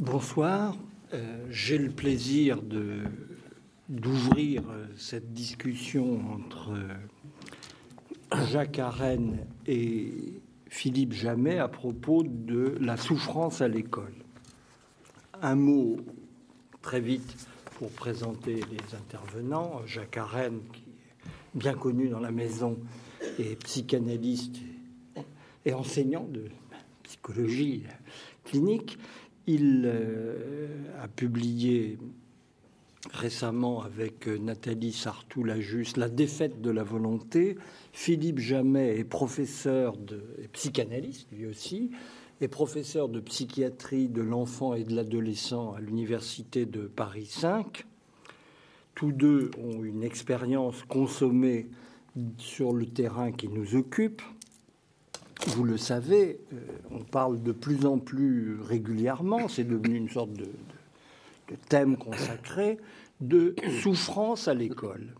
Bonsoir. Euh, j'ai le plaisir d'ouvrir euh, cette discussion entre euh, Jacques Arène et Philippe Jamais à propos de la souffrance à l'école. Un mot très vite pour présenter les intervenants. Jacques Arène, qui est bien connu dans la maison, est psychanalyste et enseignant de psychologie clinique. Il euh, a publié récemment avec Nathalie Sartou-Lajuste La défaite de la volonté. Philippe Jamais est professeur de psychanalyste, lui aussi, est professeur de psychiatrie de l'enfant et de l'adolescent à l'université de Paris 5. Tous deux ont une expérience consommée sur le terrain qui nous occupe. Vous le savez, euh, on parle de plus en plus régulièrement, c'est devenu une sorte de, de thème consacré, de souffrance à l'école.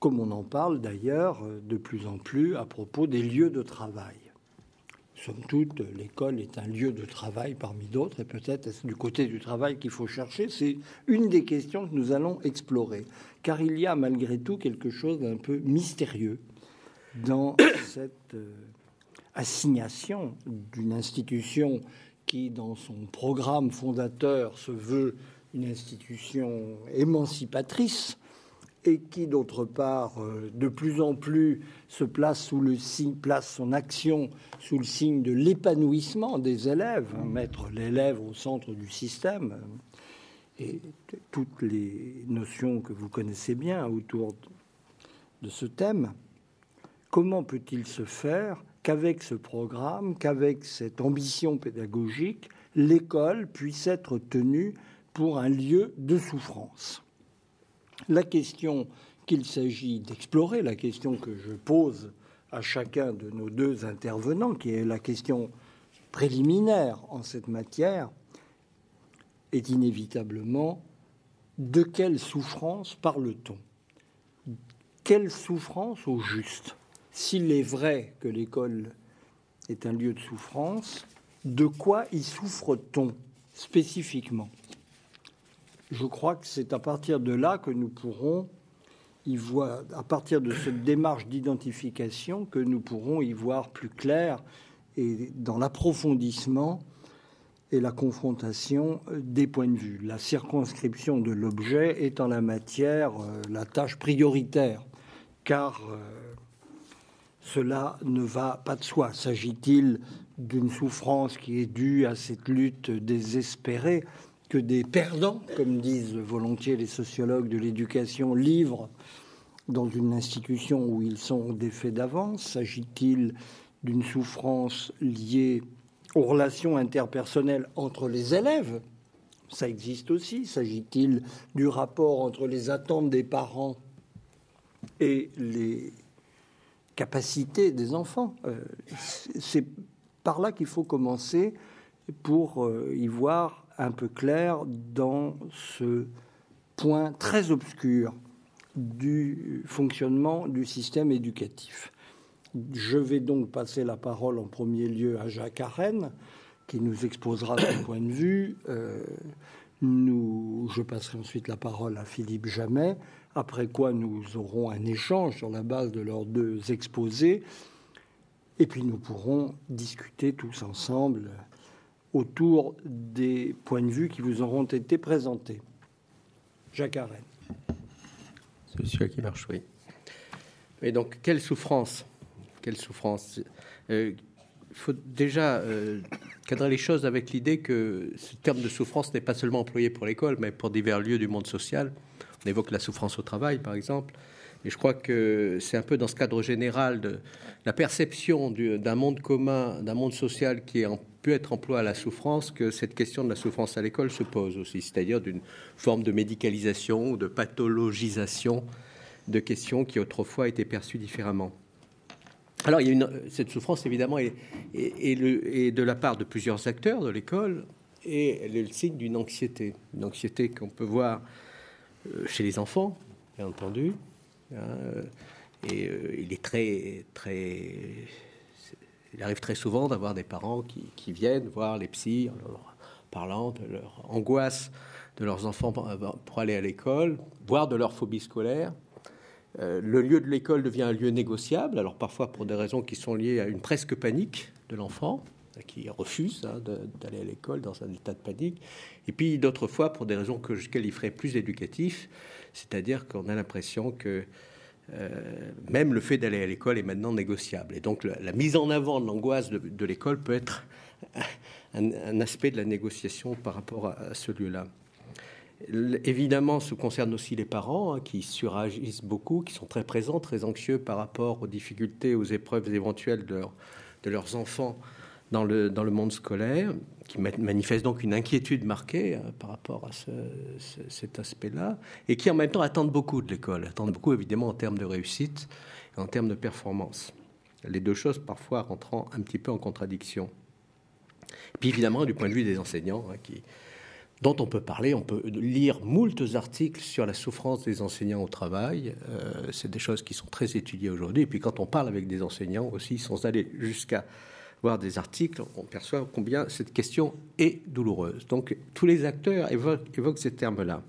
Comme on en parle d'ailleurs de plus en plus à propos des lieux de travail. Somme toute, l'école est un lieu de travail parmi d'autres, et peut-être est-ce du côté du travail qu'il faut chercher. C'est une des questions que nous allons explorer, car il y a malgré tout quelque chose d'un peu mystérieux dans cette euh, assignation d'une institution qui, dans son programme fondateur, se veut une institution émancipatrice et qui, d'autre part, euh, de plus en plus se place sous le signe, place son action sous le signe de l'épanouissement des élèves, hein, mettre l'élève au centre du système, et toutes les notions que vous connaissez bien autour de ce thème. Comment peut-il se faire qu'avec ce programme, qu'avec cette ambition pédagogique, l'école puisse être tenue pour un lieu de souffrance? La question qu'il s'agit d'explorer, la question que je pose à chacun de nos deux intervenants, qui est la question préliminaire en cette matière, est inévitablement de quelle souffrance parle-t-on? Quelle souffrance au juste? S'il est vrai que l'école est un lieu de souffrance, de quoi y souffre-t-on spécifiquement? Je crois que c'est à partir de là que nous pourrons y voir, à partir de cette démarche d'identification, que nous pourrons y voir plus clair et dans l'approfondissement et la confrontation des points de vue. La circonscription de l'objet est en la matière euh, la tâche prioritaire, car euh, cela ne va pas de soi. S'agit-il d'une souffrance qui est due à cette lutte désespérée que des perdants, comme disent volontiers les sociologues de l'éducation, livrent dans une institution où ils sont défaits d'avance? S'agit-il d'une souffrance liée aux relations interpersonnelles entre les élèves? Ça existe aussi. S'agit-il du rapport entre les attentes des parents et les capacité des enfants. Euh, c'est par là qu'il faut commencer pour euh, y voir un peu clair dans ce point très obscur du fonctionnement du système éducatif. Je vais donc passer la parole en premier lieu à Jacques Arène, qui nous exposera son point de vue. Euh, je passerai ensuite la parole à Philippe Jamais, après quoi nous aurons un échange sur la base de leurs deux exposés, et puis nous pourrons discuter tous ensemble autour des points de vue qui vous auront été présentés. Jacques Arène. Celui qui marche, oui. Et donc, quelle souffrance Quelle souffrance euh, Il faut déjà euh, cadrer les choses avec l'idée que ce terme de souffrance n'est pas seulement employé pour l'école, mais pour divers lieux du monde social. On évoque la souffrance au travail, par exemple. Et je crois que c'est un peu dans ce cadre général de la perception d'un monde commun, d'un monde social qui est peut être employé à la souffrance que cette question de la souffrance à l'école se pose aussi, c'est-à-dire d'une forme de médicalisation de pathologisation de questions qui autrefois étaient perçues différemment. Alors, cette souffrance, évidemment, est, de la part de plusieurs acteurs de l'école, et elle est le signe d'une anxiété, une anxiété qu'on peut voir chez les enfants, bien entendu. Hein, euh, et euh, il est très, très Il arrive très souvent d'avoir des parents qui, viennent voir les psys leur parlant de leur angoisse de leurs enfants pour aller à l'école, voire de leur phobie scolaire. Euh, le lieu de l'école devient un lieu négociable, alors parfois pour des raisons qui sont liées à une presque panique de l'enfant, qui refuse hein, d'aller à l'école dans un état de panique, et puis d'autres fois pour des raisons que je qualifierais plus éducatifs, c'est-à-dire qu'on a l'impression que euh, même le fait d'aller à l'école est maintenant négociable. Et donc la, mise en avant de l'angoisse de, l'école peut être un, aspect de la négociation par rapport à ce lieu-là. Évidemment, ce concerne aussi les parents hein, qui suragissent beaucoup, qui sont très présents, très anxieux par rapport aux difficultés, aux épreuves éventuelles de, leurs enfants dans le, dans le monde scolaire, qui manifestent donc une inquiétude marquée hein, par rapport à cet aspect-là, et qui en même temps attendent beaucoup de l'école, attendent beaucoup évidemment en termes de réussite et en termes de performance. Les deux choses parfois rentrant un petit peu en contradiction. puis évidemment, du point de vue des enseignants, hein, dont on peut parler. On peut lire moultes articles sur la souffrance des enseignants au travail. Euh, c'est des choses qui sont très étudiées aujourd'hui. Et puis quand on parle avec des enseignants aussi, sans aller jusqu'à des articles, on perçoit combien cette question est douloureuse. Donc tous les acteurs évoquent, ces termes-là.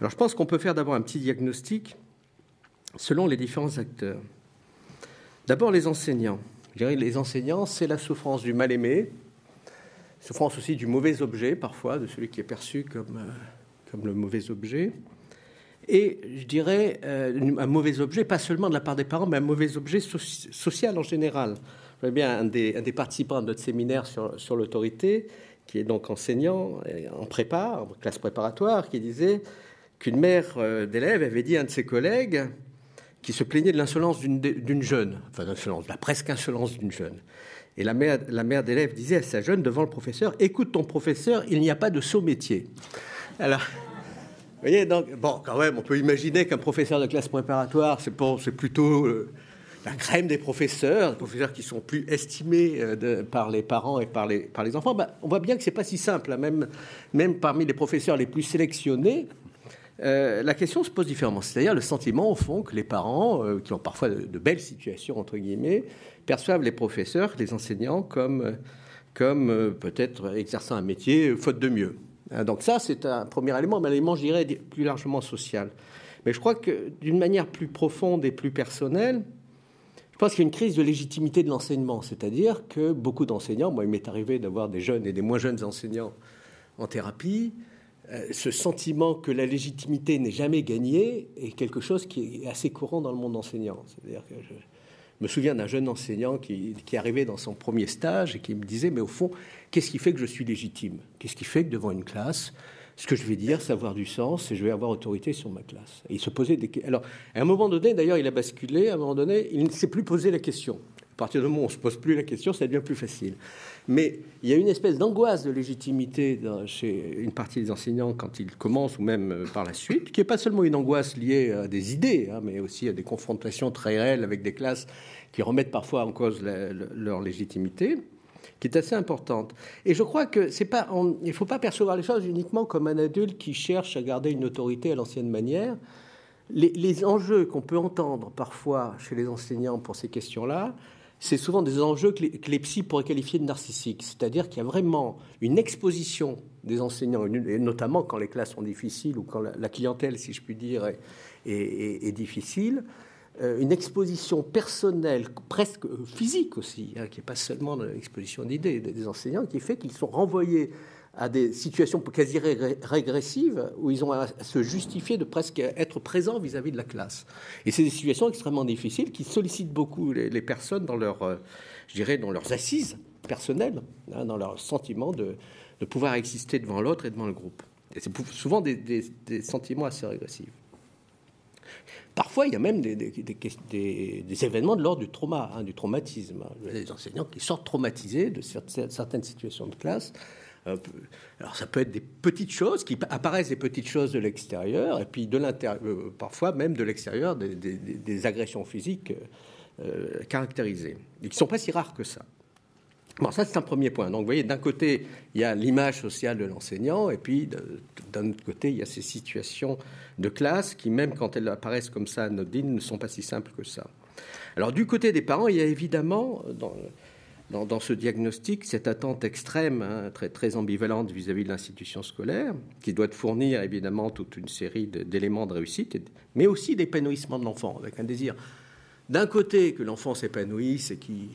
Alors je pense qu'on peut faire d'abord un petit diagnostic selon les différents acteurs. D'abord les enseignants. Je dirais les enseignants, c'est la souffrance du mal-aimé, souffrance aussi du mauvais objet, parfois, de celui qui est perçu comme, euh, le mauvais objet. Et je dirais euh, un mauvais objet, pas seulement de la part des parents, mais un mauvais objet social en général. Je bien un des, des, participants de notre séminaire sur, l'autorité, qui est donc enseignant en prépa, en classe préparatoire, qui disait qu'une mère euh, d'élève avait dit à un de ses collègues qui se plaignait de l'insolence d'une jeune, enfin d'insolence, la presque insolence d'une jeune. Et la mère, la mère d'élève disait à sa jeune devant le professeur Écoute ton professeur, il n'y a pas de saut métier. Alors, vous voyez, donc, bon, quand même, on peut imaginer qu'un professeur de classe préparatoire, c'est plutôt euh, la crème des professeurs, des professeurs qui sont plus estimés euh, par les parents et par les, par les enfants. Ben, on voit bien que c'est pas si simple, hein. même, même parmi les professeurs les plus sélectionnés. Euh, la question se pose différemment. C'est-à-dire le sentiment, au fond, que les parents, qui ont parfois de, belles situations, entre guillemets, perçoivent les professeurs, les enseignants, comme, comme euh, peut-être exerçant un métier euh, faute de mieux. Hein, donc ça, c'est un premier élément, mais un élément, je dirais, plus largement social. Mais je crois que d'une manière plus profonde et plus personnelle, je pense qu'il y a une crise de légitimité de l'enseignement, c'est-à-dire que beaucoup d'enseignants, moi il m'est arrivé d'avoir des jeunes et des moins jeunes enseignants en thérapie, euh, ce sentiment que la légitimité n'est jamais gagnée est quelque chose qui est assez courant dans le monde enseignant. C'est-à-dire que je, me souviens d'un jeune enseignant qui, qui arrivait dans son premier stage et qui me disait, mais au fond, qu'est-ce qui fait que je suis légitime? Qu'est-ce qui fait que devant une classe, ce que je vais dire, ça avoir du sens et je vais avoir autorité sur ma classe. Il se posait des Alors, à un moment donné, d'ailleurs, il a basculé, à un moment donné, il ne s'est plus posé la question. À partir du moment où on ne se pose plus la question, ça devient plus facile. Mais il y a une espèce d'angoisse de légitimité chez une partie des enseignants quand ils commencent ou même euh, par la suite, qui n'est pas seulement une angoisse liée à des idées, hein, mais aussi à des confrontations très réelles avec des classes qui remettent parfois en cause leur légitimité, qui est assez importante. Et je crois que c'est pas, il ne faut pas percevoir les choses uniquement comme un adulte qui cherche à garder une autorité à l'ancienne manière. Les, les enjeux qu'on peut entendre parfois chez les enseignants pour ces questions-là, c'est souvent des enjeux que les, psys pourraient qualifier de narcissiques. C'est-à-dire qu'il y a vraiment une exposition des enseignants, notamment quand les classes sont difficiles ou quand la, clientèle, si je puis dire, est, difficile, une exposition personnelle, presque physique aussi, hein, qui n'est pas seulement une exposition d'idées des enseignants, qui fait qu'ils sont renvoyés à des situations quasi régressives où ils ont à se justifier de presque être présents vis-à-vis de la classe. Et c'est des situations extrêmement difficiles qui sollicitent beaucoup les, personnes dans leur, euh, je dirais, dans leurs assises personnelles, hein, dans leur sentiment de, pouvoir exister devant l'autre et devant le groupe. Et c'est souvent des, sentiments assez régressifs. Parfois, il y a même des, événements de l'ordre du trauma, hein, du traumatisme. Des enseignants qui sortent traumatisés de certaines situations de classe alors ça peut être des petites choses qui apparaissent des petites choses de l'extérieur et puis de l'intérieur, euh, parfois même de l'extérieur des, agressions physiques euh, caractérisées et qui sont pas si rares que ça. Bon, ça c'est un premier point. Donc vous voyez, d'un côté il y a l'image sociale de l'enseignant et puis d'un autre côté il y a ces situations de classe qui même quand elles apparaissent comme ça anodines ne sont pas si simples que ça. Alors du côté des parents, il y a évidemment dans dans, ce diagnostic cette attente extrême, hein, très, très ambivalente vis-à-vis de l'institution scolaire, qui doit fournir évidemment toute une série d'éléments de réussite, mais aussi d'épanouissement de l'enfant, avec un désir d'un côté que l'enfant s'épanouisse et qu'il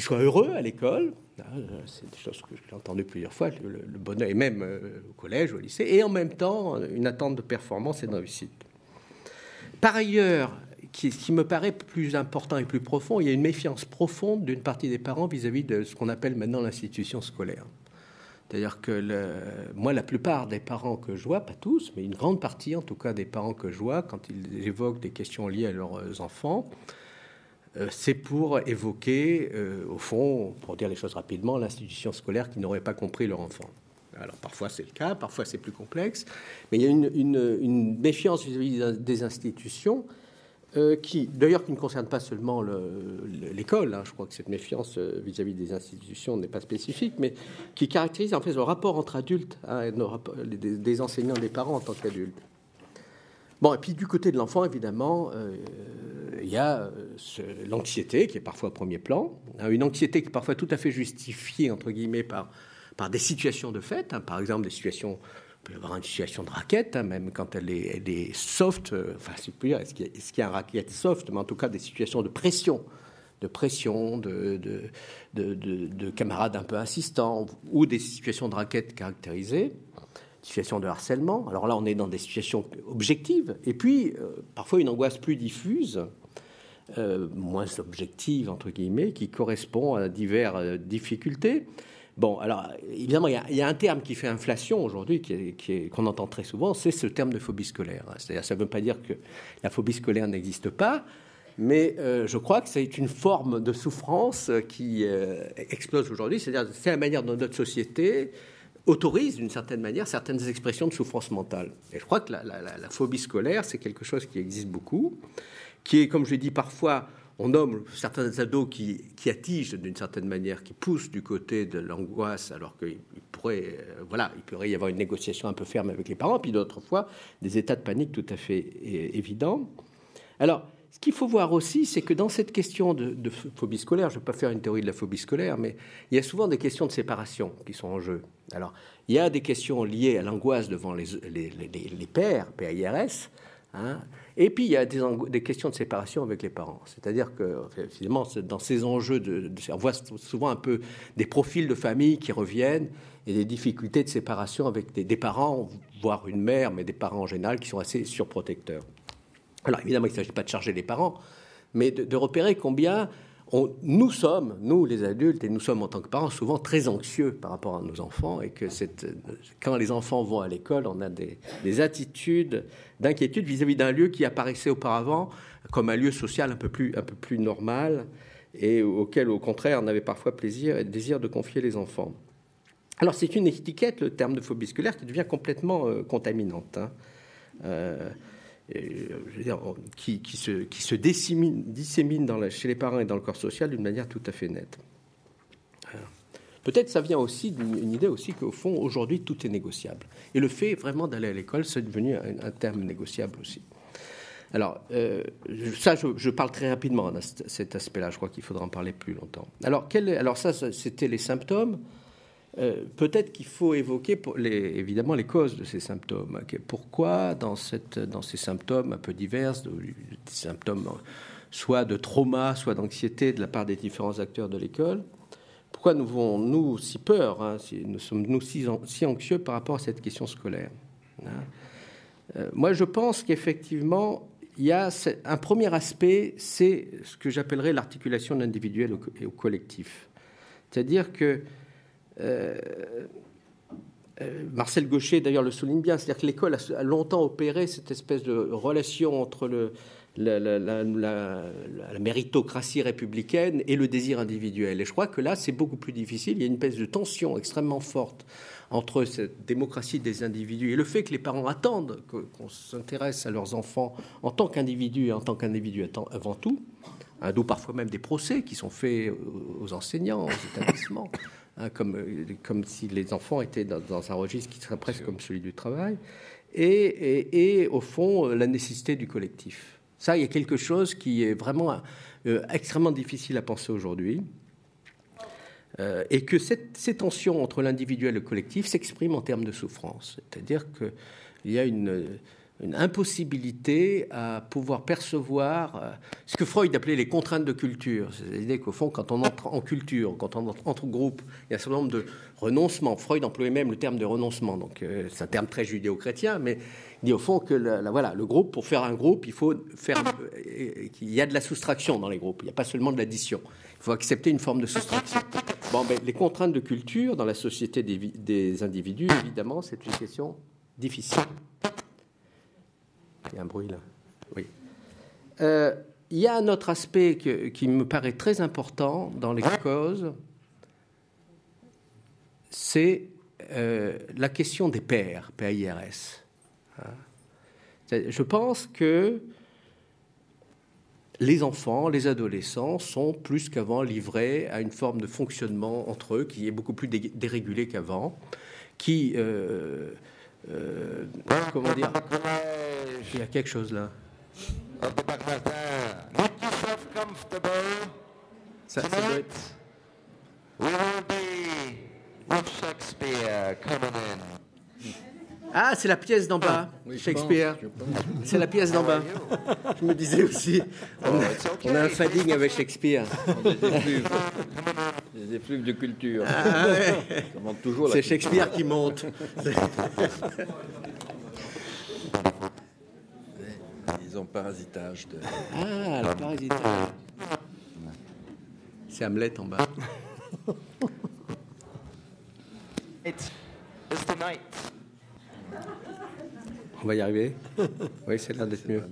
soit heureux à l'école, hein, c'est des choses que j'ai entendues plusieurs fois, le, bonheur, et même euh, au collège, au lycée, et en même temps une attente de performance et de réussite. Par ailleurs, qui, qui, me paraît plus important et plus profond, il y a une méfiance profonde d'une partie des parents vis-à-vis de ce qu'on appelle maintenant l'institution scolaire. C'est-à-dire que moi, la plupart des parents que je vois, pas tous, mais une grande partie en tout cas des parents que je vois, quand ils évoquent des questions liées à leurs enfants, c'est pour évoquer, euh, au fond, pour dire les choses rapidement, l'institution scolaire qui n'aurait pas compris leur enfant. Alors parfois c'est le cas, parfois c'est plus complexe, mais il y a une, méfiance vis-à-vis -vis des institutions euh, qui, d'ailleurs, qui ne concerne pas seulement l'école. Hein. je crois que cette méfiance euh, vis-à-vis des institutions n'est pas spécifique, mais qui caractérise en fait le rapport entre adultes, hein, des, enseignants, des parents en tant qu'adultes. Bon, et puis du côté de l'enfant, évidemment, euh, il y a l'anxiété qui est parfois au premier plan, hein, une anxiété qui est parfois tout à fait justifiée entre guillemets par par des situations de fait, par exemple des situations peut y avoir une situation de raquette, hein, même quand elle est, est soft. Euh, enfin, si dire, est-ce qu'il y, a un raquette soft Mais en tout cas, des situations de pression, de pression, de, de, de, camarades un peu insistants, ou des situations de raquette caractérisées, situations de harcèlement. Alors là, on est dans des situations objectives, et puis euh, parfois une angoisse plus diffuse. Euh, moins objective, entre guillemets, qui correspond à diverses difficultés. Bon, alors évidemment, il y, a, un terme qui fait inflation aujourd'hui, qu'on entend très souvent, c'est ce terme de phobie scolaire. C'est-à-dire, ça ne veut pas dire que la phobie scolaire n'existe pas, mais euh, je crois que c'est une forme de souffrance qui euh, explose aujourd'hui. C'est-à-dire, c'est la manière dont notre société autorise, d'une certaine manière, certaines expressions de souffrance mentale. Et je crois que la, phobie scolaire, c'est quelque chose qui existe beaucoup, qui est, comme je dis parfois, on nomme certains ados qui, qui attigent d'une certaine manière, qui poussent du côté de l'angoisse, alors qu'il pourrait, euh, voilà, il pourrait y avoir une négociation un peu ferme avec les parents, puis d'autres fois des états de panique tout à fait évidents. Alors, ce qu'il faut voir aussi, c'est que dans cette question de, phobie scolaire, je ne vais pas faire une théorie de la phobie scolaire, mais il y a souvent des questions de séparation qui sont en jeu. Alors, il y a des questions liées à l'angoisse devant les, pères, PIRS, hein, et puis, il y a des, questions de séparation avec les parents. C'est-à-dire que, finalement, dans ces enjeux, on voit souvent un peu des profils de famille qui reviennent et des difficultés de séparation avec des, parents, voire une mère, mais des parents en général qui sont assez surprotecteurs. Alors, évidemment, il ne s'agit pas de charger les parents, mais de repérer combien nous sommes, nous les adultes, et nous sommes en tant que parents souvent très anxieux par rapport à nos enfants, et que quand les enfants vont à l'école, on a des, attitudes d'inquiétude vis-à-vis d'un lieu qui apparaissait auparavant comme un lieu social un peu plus, normal, et auquel, au contraire, on avait parfois plaisir et désir de confier les enfants. Alors c'est une étiquette, le terme de phobie scolaire, qui devient complètement euh, contaminante. Hein. Euh, qui, qui, se, qui dissémine, chez les parents et dans le corps social d'une manière tout à fait nette. Peut-être ça vient aussi d'une idée aussi qu'au fond, aujourd'hui, tout est négociable. Et le fait vraiment d'aller à l'école, c'est devenu un, terme négociable aussi. Alors, euh, ça, je, parle très rapidement de cet aspect-là. Je crois qu'il faudra en parler plus longtemps. Alors, quel, alors ça, c'était les symptômes. Euh, peut-être qu'il faut évoquer évidemment les causes de ces symptômes. Pourquoi dans, ces symptômes un peu divers, des symptômes soit de trauma, soit d'anxiété de la part des différents acteurs de l'école, pourquoi nous avons-nous si peur, hein, si, nous sommes-nous si, anxieux par rapport à cette question scolaire hein euh, Moi, je pense qu'effectivement, il y a un premier aspect, c'est ce que j'appellerais l'articulation de l'individuel et au collectif. C'est-à-dire que Marcel Gaucher, d'ailleurs, le souligne bien, c'est-à-dire que l'école a, longtemps opéré cette espèce de relation entre la, la, méritocratie républicaine et le désir individuel. Et je crois que là, c'est beaucoup plus difficile. Il y a une espèce de tension extrêmement forte entre cette démocratie des individus et le fait que les parents attendent qu'on s'intéresse à leurs enfants en tant qu'individus et en tant qu'individus avant tout, hein, d'où parfois même des procès qui sont faits aux enseignants, aux établissements. Hein, comme, euh, comme si les enfants étaient dans, un registre qui serait presque comme celui du travail, et, et, au fond euh, la nécessité du collectif. Ça, il y a quelque chose qui est vraiment euh, extrêmement difficile à penser aujourd'hui. Euh, et que cette, ces tensions entre l'individuel et le collectif s'expriment en termes de souffrance. C'est-à-dire qu'il y a une, une, impossibilité à pouvoir percevoir euh, ce que Freud appelait les contraintes de culture. C'est l'idée qu'au fond, quand on entre en culture, quand on entre en groupe, il y a un certain nombre de renoncements. Freud employait même le terme de renoncement. Donc euh, c'est un terme très judéo-chrétien, mais il dit au fond que voilà, le groupe, pour faire un groupe, il faut faire qu'il y a de la soustraction dans les groupes. Il n'y a pas seulement de l'addition. Il faut accepter une forme de soustraction. Bon, ben, les contraintes de culture dans la société des individus, évidemment, c'est une question difficile. Il y a un bruit là. Oui. Euh, il y a un autre aspect qui me paraît très important dans les causes, c'est euh, la question des pères, PIRS. Hein. Je pense que les enfants, les adolescents sont plus qu'avant livrés à une forme de fonctionnement entre eux qui est beaucoup plus dérégulé qu'avant, qui, euh, euh, comment dire, il y a quelque chose là. Ça, ça doit être... We will be Shakespeare coming in. Ah, c'est la pièce d'en bas, Shakespeare. C'est la pièce d'en bas. Je me disais aussi, on a, un fading avec Shakespeare. Des effluves de culture. Ah, c'est Shakespeare qui monte. Ils parasitage de. Ah, le parasitage. C'est Hamlet en bas. It's, it's the night. On va y arriver Oui, c'est l'air d'être mieux.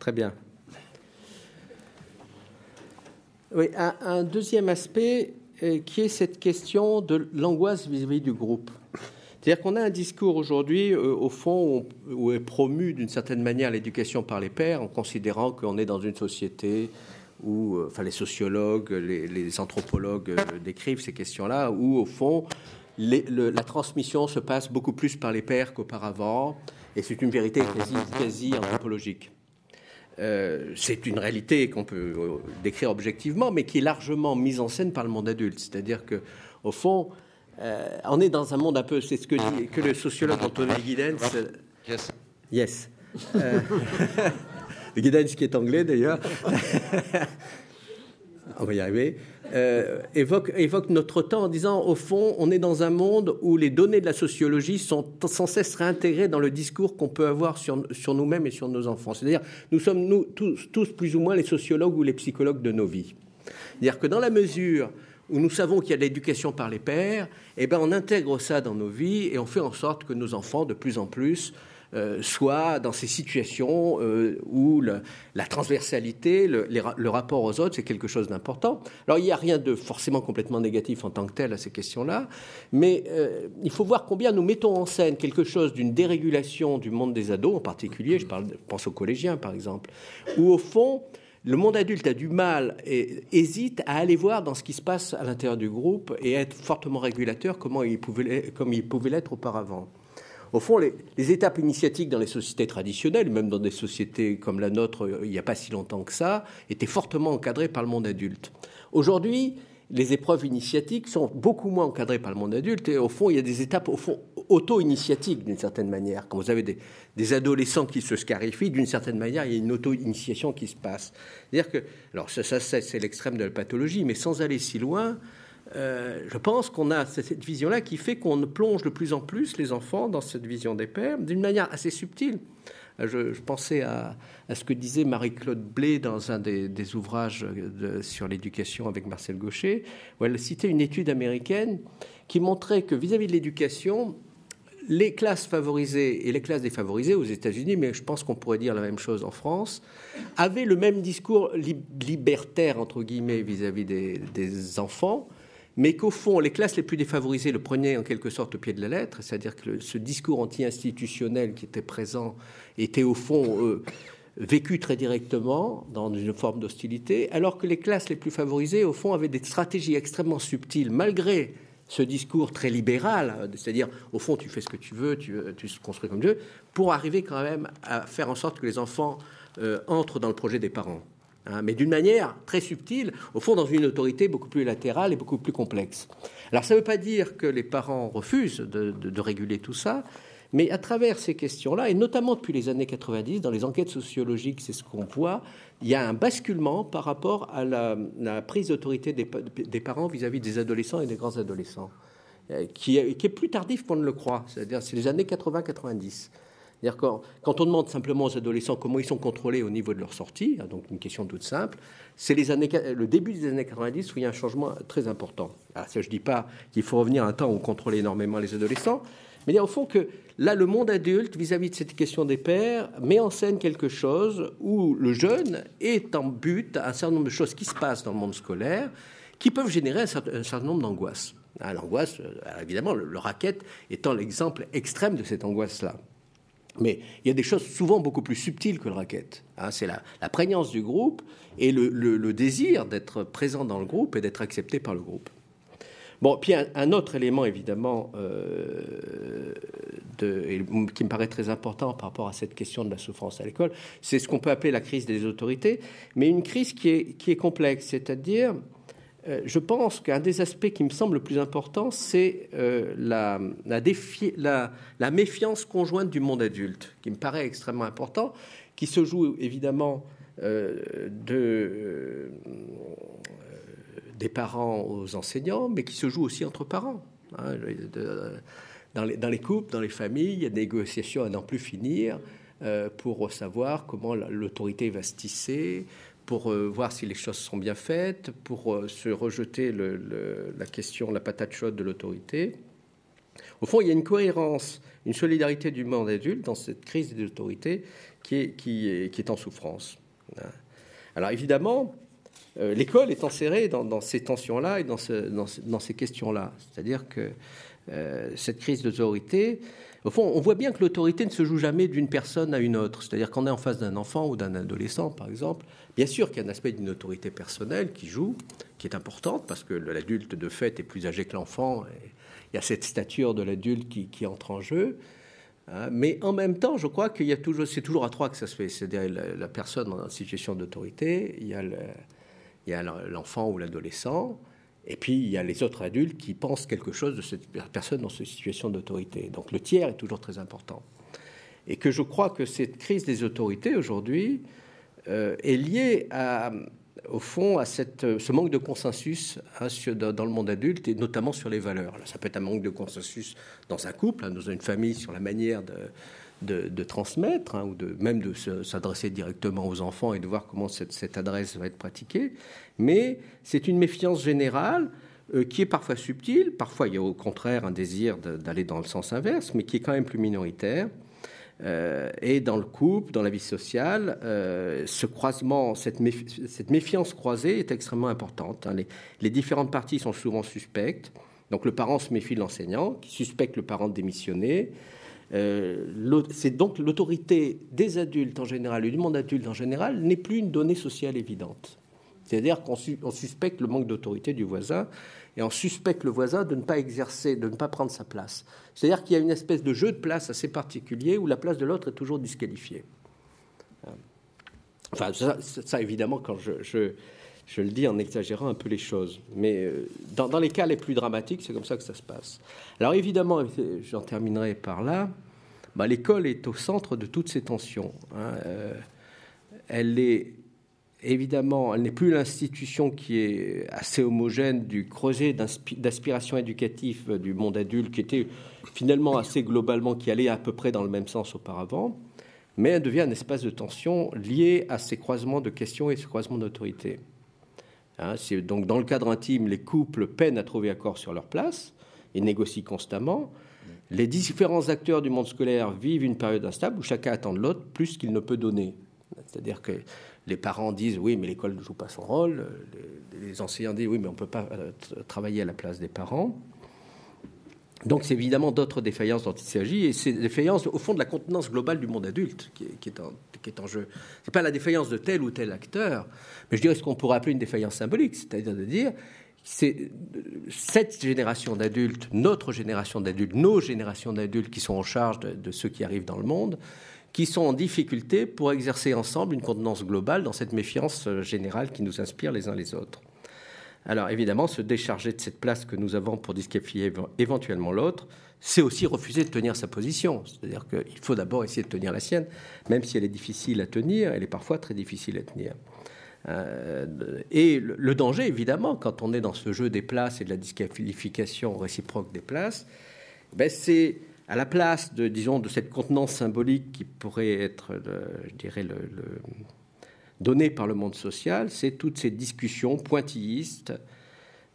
Très bien. Oui, un, deuxième aspect euh, qui est cette question de l'angoisse vis-à-vis du groupe. C'est-à-dire qu'on a un discours aujourd'hui, euh, au fond, où, est promu d'une certaine manière l'éducation par les pères, en considérant qu'on est dans une société où, euh, enfin, les sociologues, les, anthropologues décrivent ces questions-là, où, au fond, la transmission se passe beaucoup plus par les pères qu'auparavant, et c'est une vérité quasi anthropologique. Euh, c'est une réalité qu'on peut euh, décrire objectivement, mais qui est largement mise en scène par le monde adulte. C'est-à-dire que, au fond, euh, on est dans un monde un peu, c'est ce que dit que le sociologue Anthony Giddens. Yes. Yes. Giddens qui est anglais d'ailleurs. on va y arriver, euh, évoque, notre temps en disant, au fond, on est dans un monde où les données de la sociologie sont sans cesse réintégrées dans le discours qu'on peut avoir sur, sur nous-mêmes et sur nos enfants. C'est-à-dire, nous sommes tous, plus ou moins les sociologues ou les psychologues de nos vies. C'est-à-dire que dans la mesure où nous savons qu'il y a de l'éducation par les pères, eh ben on intègre ça dans nos vies et on fait en sorte que nos enfants, de plus en plus, soit dans ces situations euh, où la transversalité, le, rapport aux autres, c'est quelque chose d'important. Alors il n'y a rien de forcément complètement négatif en tant que tel à ces questions-là, mais euh, il faut voir combien nous mettons en scène quelque chose d'une dérégulation du monde des ados, en particulier, je, pense aux collégiens par exemple, où au fond, le monde adulte a du mal et hésite à aller voir dans ce qui se passe à l'intérieur du groupe et être fortement régulateur comme il pouvait l'être auparavant. Au fond, les, étapes initiatiques dans les sociétés traditionnelles, même dans des sociétés comme la nôtre euh, il n'y a pas si longtemps que ça, étaient fortement encadrées par le monde adulte. Aujourd'hui, les épreuves initiatiques sont beaucoup moins encadrées par le monde adulte et au fond, il y a des étapes auto-initiatiques d'une certaine manière. Quand vous avez des, adolescents qui se scarifient, d'une certaine manière, il y a une auto-initiation qui se passe. C'est-à-dire que, alors ça c'est l'extrême de la pathologie, mais sans aller si loin, euh, je pense qu'on a cette vision-là qui fait qu'on plonge de plus en plus les enfants dans cette vision des pères d'une manière assez subtile. Euh, je, pensais à, ce que disait Marie-Claude Blé dans un des, ouvrages sur l'éducation avec Marcel Gaucher, où elle citait une étude américaine qui montrait que vis-à-vis de l'éducation, les classes favorisées et les classes défavorisées aux États-Unis, mais je pense qu'on pourrait dire la même chose en France, avaient le même discours libertaire, entre guillemets, vis-à-vis des enfants, mais qu'au fond, les classes les plus défavorisées le prenaient en quelque sorte au pied de la lettre, c'est-à-dire que ce discours anti-institutionnel qui était présent était au fond euh, vécu très directement dans une forme d'hostilité, alors que les classes les plus favorisées, au fond, avaient des stratégies extrêmement subtiles, malgré ce discours très libéral, c'est-à-dire au fond tu fais ce que tu veux, tu, tu construis comme tu veux, pour arriver quand même à faire en sorte que les enfants euh, entrent dans le projet des parents. Hein, mais d'une manière très subtile, au fond dans une autorité beaucoup plus latérale et beaucoup plus complexe. Alors ça ne veut pas dire que les parents refusent de, réguler tout ça, mais à travers ces questions-là, et notamment depuis les années 90, dans les enquêtes sociologiques, c'est ce qu'on voit, il y a un basculement par rapport à la, prise d'autorité des, parents vis-à-vis des adolescents et des grands adolescents, euh, qui qui est plus tardif qu'on ne le croit, c'est-à-dire c'est les années 80-90 quand, quand, on demande simplement aux adolescents comment ils sont contrôlés au niveau de leur sortie, hein, donc une question toute simple, c'est le début des années 90 où il y a un changement très important. Alors, ça, je ne dis pas qu'il faut revenir à un temps où on contrôlait énormément les adolescents, mais il au fond que là, le monde adulte, vis-à-vis de cette question des pères, met en scène quelque chose où le jeune est en but à un certain nombre de choses qui se passent dans le monde scolaire qui peuvent générer un certain, nombre d'angoisses. Ah, l'angoisse, euh, évidemment, le racket étant l'exemple extrême de cette angoisse-là. Mais il y a des choses souvent beaucoup plus subtiles que le racket. Hein. c'est la, prégnance du groupe et le, désir d'être présent dans le groupe et d'être accepté par le groupe. Bon, puis un, autre élément évidemment euh, qui me paraît très important par rapport à cette question de la souffrance à l'école, c'est ce qu'on peut appeler la crise des autorités, mais une crise qui est, qui est complexe, c'est-à-dire je pense qu'un des aspects qui me semble le plus important, c'est euh, la, méfiance conjointe du monde adulte, qui me paraît extrêmement important, qui se joue évidemment euh, des parents aux enseignants, mais qui se joue aussi entre parents. Hein, dans, les, dans, les, couples, dans les familles, il y a des négociations à n'en plus finir pour savoir comment l'autorité va se tisser, pour euh, voir si les choses sont bien faites, pour euh, se rejeter la question, la patate chaude de l'autorité. Au fond, il y a une cohérence, une solidarité du monde adulte dans cette crise des autorités qui est, en souffrance. Alors évidemment, euh, l'école est enserrée dans, ces tensions-là et dans, dans, ces questions-là. C'est-à-dire que cette crise d'autorité, au fond, on voit bien que l'autorité ne se joue jamais d'une personne à une autre. C'est-à-dire qu'on est en face d'un enfant ou d'un adolescent, par exemple. Bien sûr qu'il y a un aspect d'une autorité personnelle qui joue, qui est importante, parce que l'adulte, de fait, est plus âgé que l'enfant. il y a cette stature de l'adulte qui, entre en jeu. Hein. Mais en même temps, je crois qu'il y a toujours, c'est toujours à trois que ça se fait. C'est-à-dire la, personne en situation d'autorité, il y a l'enfant ou l'adolescent, et puis, il y a les autres adultes qui pensent quelque chose de cette personne dans cette situation d'autorité. Donc, le tiers est toujours très important. Et que je crois que cette crise des autorités aujourd'hui euh, est liée au fond à ce manque de consensus hein, dans le monde adulte et notamment sur les valeurs. ça peut être un manque de consensus dans un couple, hein, dans une famille, sur la manière de, transmettre, hein, ou même de s'adresser directement aux enfants et de voir comment cette, adresse va être pratiquée. Mais c'est une méfiance générale euh, qui est parfois subtile, parfois il y a au contraire un désir d'aller dans le sens inverse, mais qui est quand même plus minoritaire. Euh, et dans le couple, dans la vie sociale, euh, ce croisement, cette, méfiance croisée est extrêmement importante. Hein. Les, différentes parties sont souvent suspectes. Donc le parent se méfie de l'enseignant, qui suspecte le parent de démissionner. Euh, c'est donc l'autorité des adultes en général et du monde adulte en général n'est plus une donnée sociale évidente. C'est-à-dire qu'on suspecte le manque d'autorité du voisin et on suspecte le voisin de ne pas exercer, de ne pas prendre sa place. C'est-à-dire qu'il y a une espèce de jeu de place assez particulier où la place de l'autre est toujours disqualifiée. Enfin, ça, évidemment, quand je, je, le dis en exagérant un peu les choses. Mais euh, dans, dans les cas les plus dramatiques, c'est comme ça que ça se passe. Alors évidemment, j'en terminerai par là, bah, l'école est au centre de toutes ces tensions. Hein. Euh, elle est évidemment, elle n'est plus l'institution qui est assez homogène du creuset d'aspiration éducative du monde adulte, qui était finalement assez globalement, qui allait à peu près dans le même sens auparavant, mais elle devient un espace de tension lié à ces croisements de questions et ces croisements d'autorité. Hein, donc dans le cadre intime, les couples peinent à trouver accord sur leur place, et négocient constamment. Les différents acteurs du monde scolaire vivent une période instable où chacun attend de l'autre plus qu'il ne peut donner. C'est-à-dire que les parents disent oui, mais l'école ne joue pas son rôle. Les, enseignants disent oui, mais on ne peut pas euh, travailler à la place des parents. Donc c'est évidemment d'autres défaillances dont il s'agit, et c'est défaillances au fond de la contenance globale du monde adulte qui est, en, jeu. Ce n'est pas la défaillance de tel ou tel acteur, mais je dirais ce qu'on pourrait appeler une défaillance symbolique, c'est-à-dire de dire c'est cette génération d'adultes, notre génération d'adultes, nos générations d'adultes qui sont en charge de, ceux qui arrivent dans le monde, qui sont en difficulté pour exercer ensemble une contenance globale dans cette méfiance générale qui nous inspire les uns les autres. Alors évidemment, se décharger de cette place que nous avons pour disqualifier éventuellement l'autre, c'est aussi refuser de tenir sa position. C'est-à-dire qu'il faut d'abord essayer de tenir la sienne, même si elle est difficile à tenir, elle est parfois très difficile à tenir. Euh, et le danger, évidemment, quand on est dans ce jeu des places et de la disqualification réciproque des places, ben c'est à la place de, disons, de cette contenance symbolique qui pourrait être, je dirais, donnée par le monde social, c'est toutes ces discussions pointillistes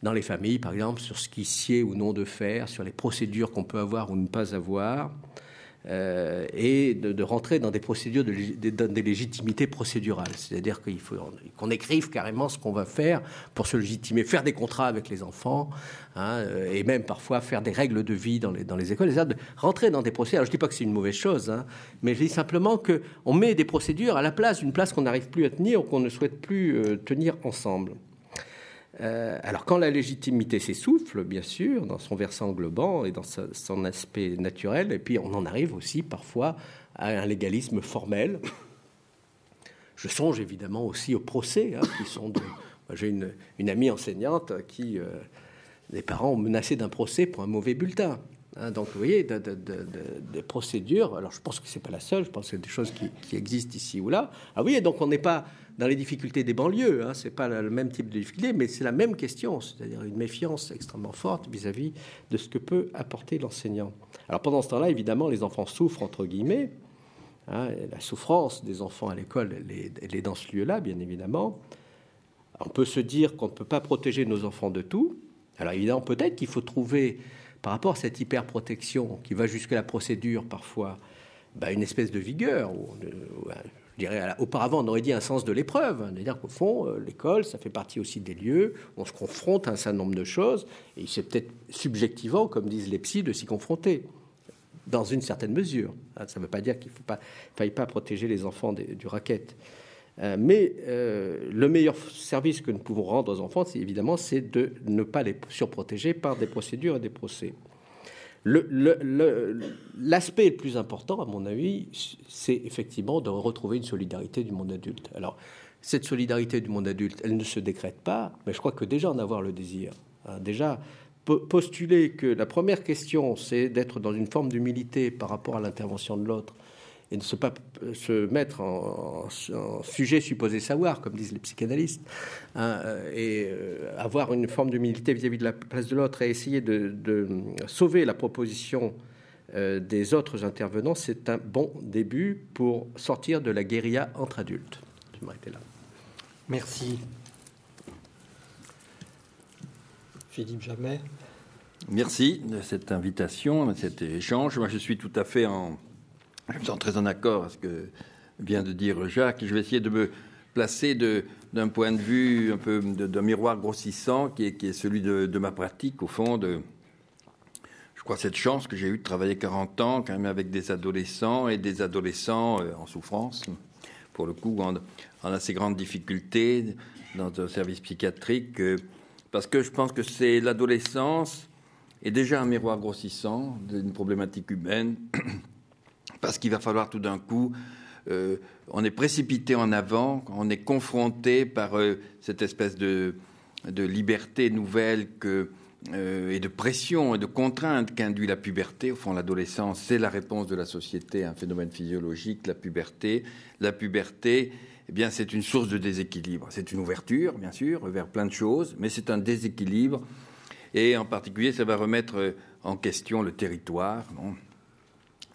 dans les familles, par exemple, sur ce qui sied ou non de faire, sur les procédures qu'on peut avoir ou ne pas avoir, euh, et de, rentrer dans des procédures, de, des légitimités procédurales. C'est-à-dire qu'il faut qu'on écrive carrément ce qu'on va faire pour se légitimer, faire des contrats avec les enfants, hein, euh, et même parfois faire des règles de vie dans les, dans les écoles. de rentrer dans des procédures. je ne dis pas que c'est une mauvaise chose, hein, mais je dis simplement qu'on met des procédures à la place d'une place qu'on n'arrive plus à tenir ou qu'on ne souhaite plus euh, tenir ensemble. Euh, alors quand la légitimité s'essouffle, bien sûr, dans son versant englobant et dans son aspect naturel, et puis on en arrive aussi parfois à un légalisme formel. Je songe évidemment aussi aux procès, hein, qui sont J'ai une, amie enseignante qui, euh, les parents ont menacé d'un procès pour un mauvais bulletin. Hein. donc, vous voyez, des procédures. Alors, je pense que c'est pas la seule. Je pense que c'est des choses qui, existent ici ou là. Ah oui, donc on n'est pas dans les difficultés des banlieues. Hein, c'est pas le même type de difficulté, mais c'est la même question, c'est-à-dire une méfiance extrêmement forte vis-à-vis de ce que peut apporter l'enseignant. Alors pendant ce temps-là, évidemment, les enfants souffrent entre guillemets. Hein, la souffrance des enfants à l'école, elle, est dans ce lieu-là, bien évidemment. On peut se dire qu'on ne peut pas protéger nos enfants de tout. Alors évidemment, peut-être qu'il faut trouver, par rapport à cette hyper-protection qui va jusqu'à la procédure parfois, bah, une espèce de vigueur, ou, je dirais, auparavant, on aurait dit un sens de l'épreuve. C'est-à-dire qu'au fond, euh, l'école, ça fait partie aussi des lieux où on se confronte à un certain nombre de choses, et c'est peut-être subjectivement, comme disent les psys, de s'y confronter, dans une certaine mesure. Hein, ça ne veut pas dire qu'il ne faille pas protéger les enfants du racket. Euh, mais euh, le meilleur service que nous pouvons rendre aux enfants, c'est évidemment, c'est de ne pas les surprotéger par des procédures et des procès. L'aspect le, plus important, à mon avis, c'est effectivement de retrouver une solidarité du monde adulte. Alors, cette solidarité du monde adulte, elle ne se décrète pas, mais je crois que déjà en avoir le désir, hein, déjà postuler que la première question, c'est d'être dans une forme d'humilité par rapport à l'intervention de l'autre, et ne se pas se mettre en, sujet supposé savoir, comme disent les psychanalystes, hein, euh, et euh, avoir une forme d'humilité vis-à-vis de la place de l'autre et essayer de, sauver la proposition euh, des autres intervenants, c'est un bon début pour sortir de la guérilla entre adultes. Je m'arrêter là. Merci. Philippe Jamais. Merci de cette invitation, de cet échange. Moi, je suis tout à fait en je me sens très en accord avec ce que vient de dire Jacques. Je vais essayer de me placer d'un point de vue un peu d'un miroir grossissant qui est, celui de, ma pratique, au fond, je crois, cette chance que j'ai eue de travailler 40 ans quand même avec des adolescents et des adolescents euh, en souffrance, pour le coup, en, en assez grande difficulté dans un service psychiatrique, euh, parce que je pense que c'est l'adolescence est déjà un miroir grossissant d'une problématique humaine parce qu'il va falloir tout d'un coup, euh, on est précipité en avant, on est confronté par euh, cette espèce de, liberté nouvelle euh, et de pression et de contrainte qu'induit la puberté. Au fond, l'adolescence, c'est la réponse de la société à un phénomène physiologique, la puberté. La puberté, eh bien, c'est une source de déséquilibre. C'est une ouverture, bien sûr, vers plein de choses, mais c'est un déséquilibre. Et en particulier, ça va remettre en question le territoire. Non?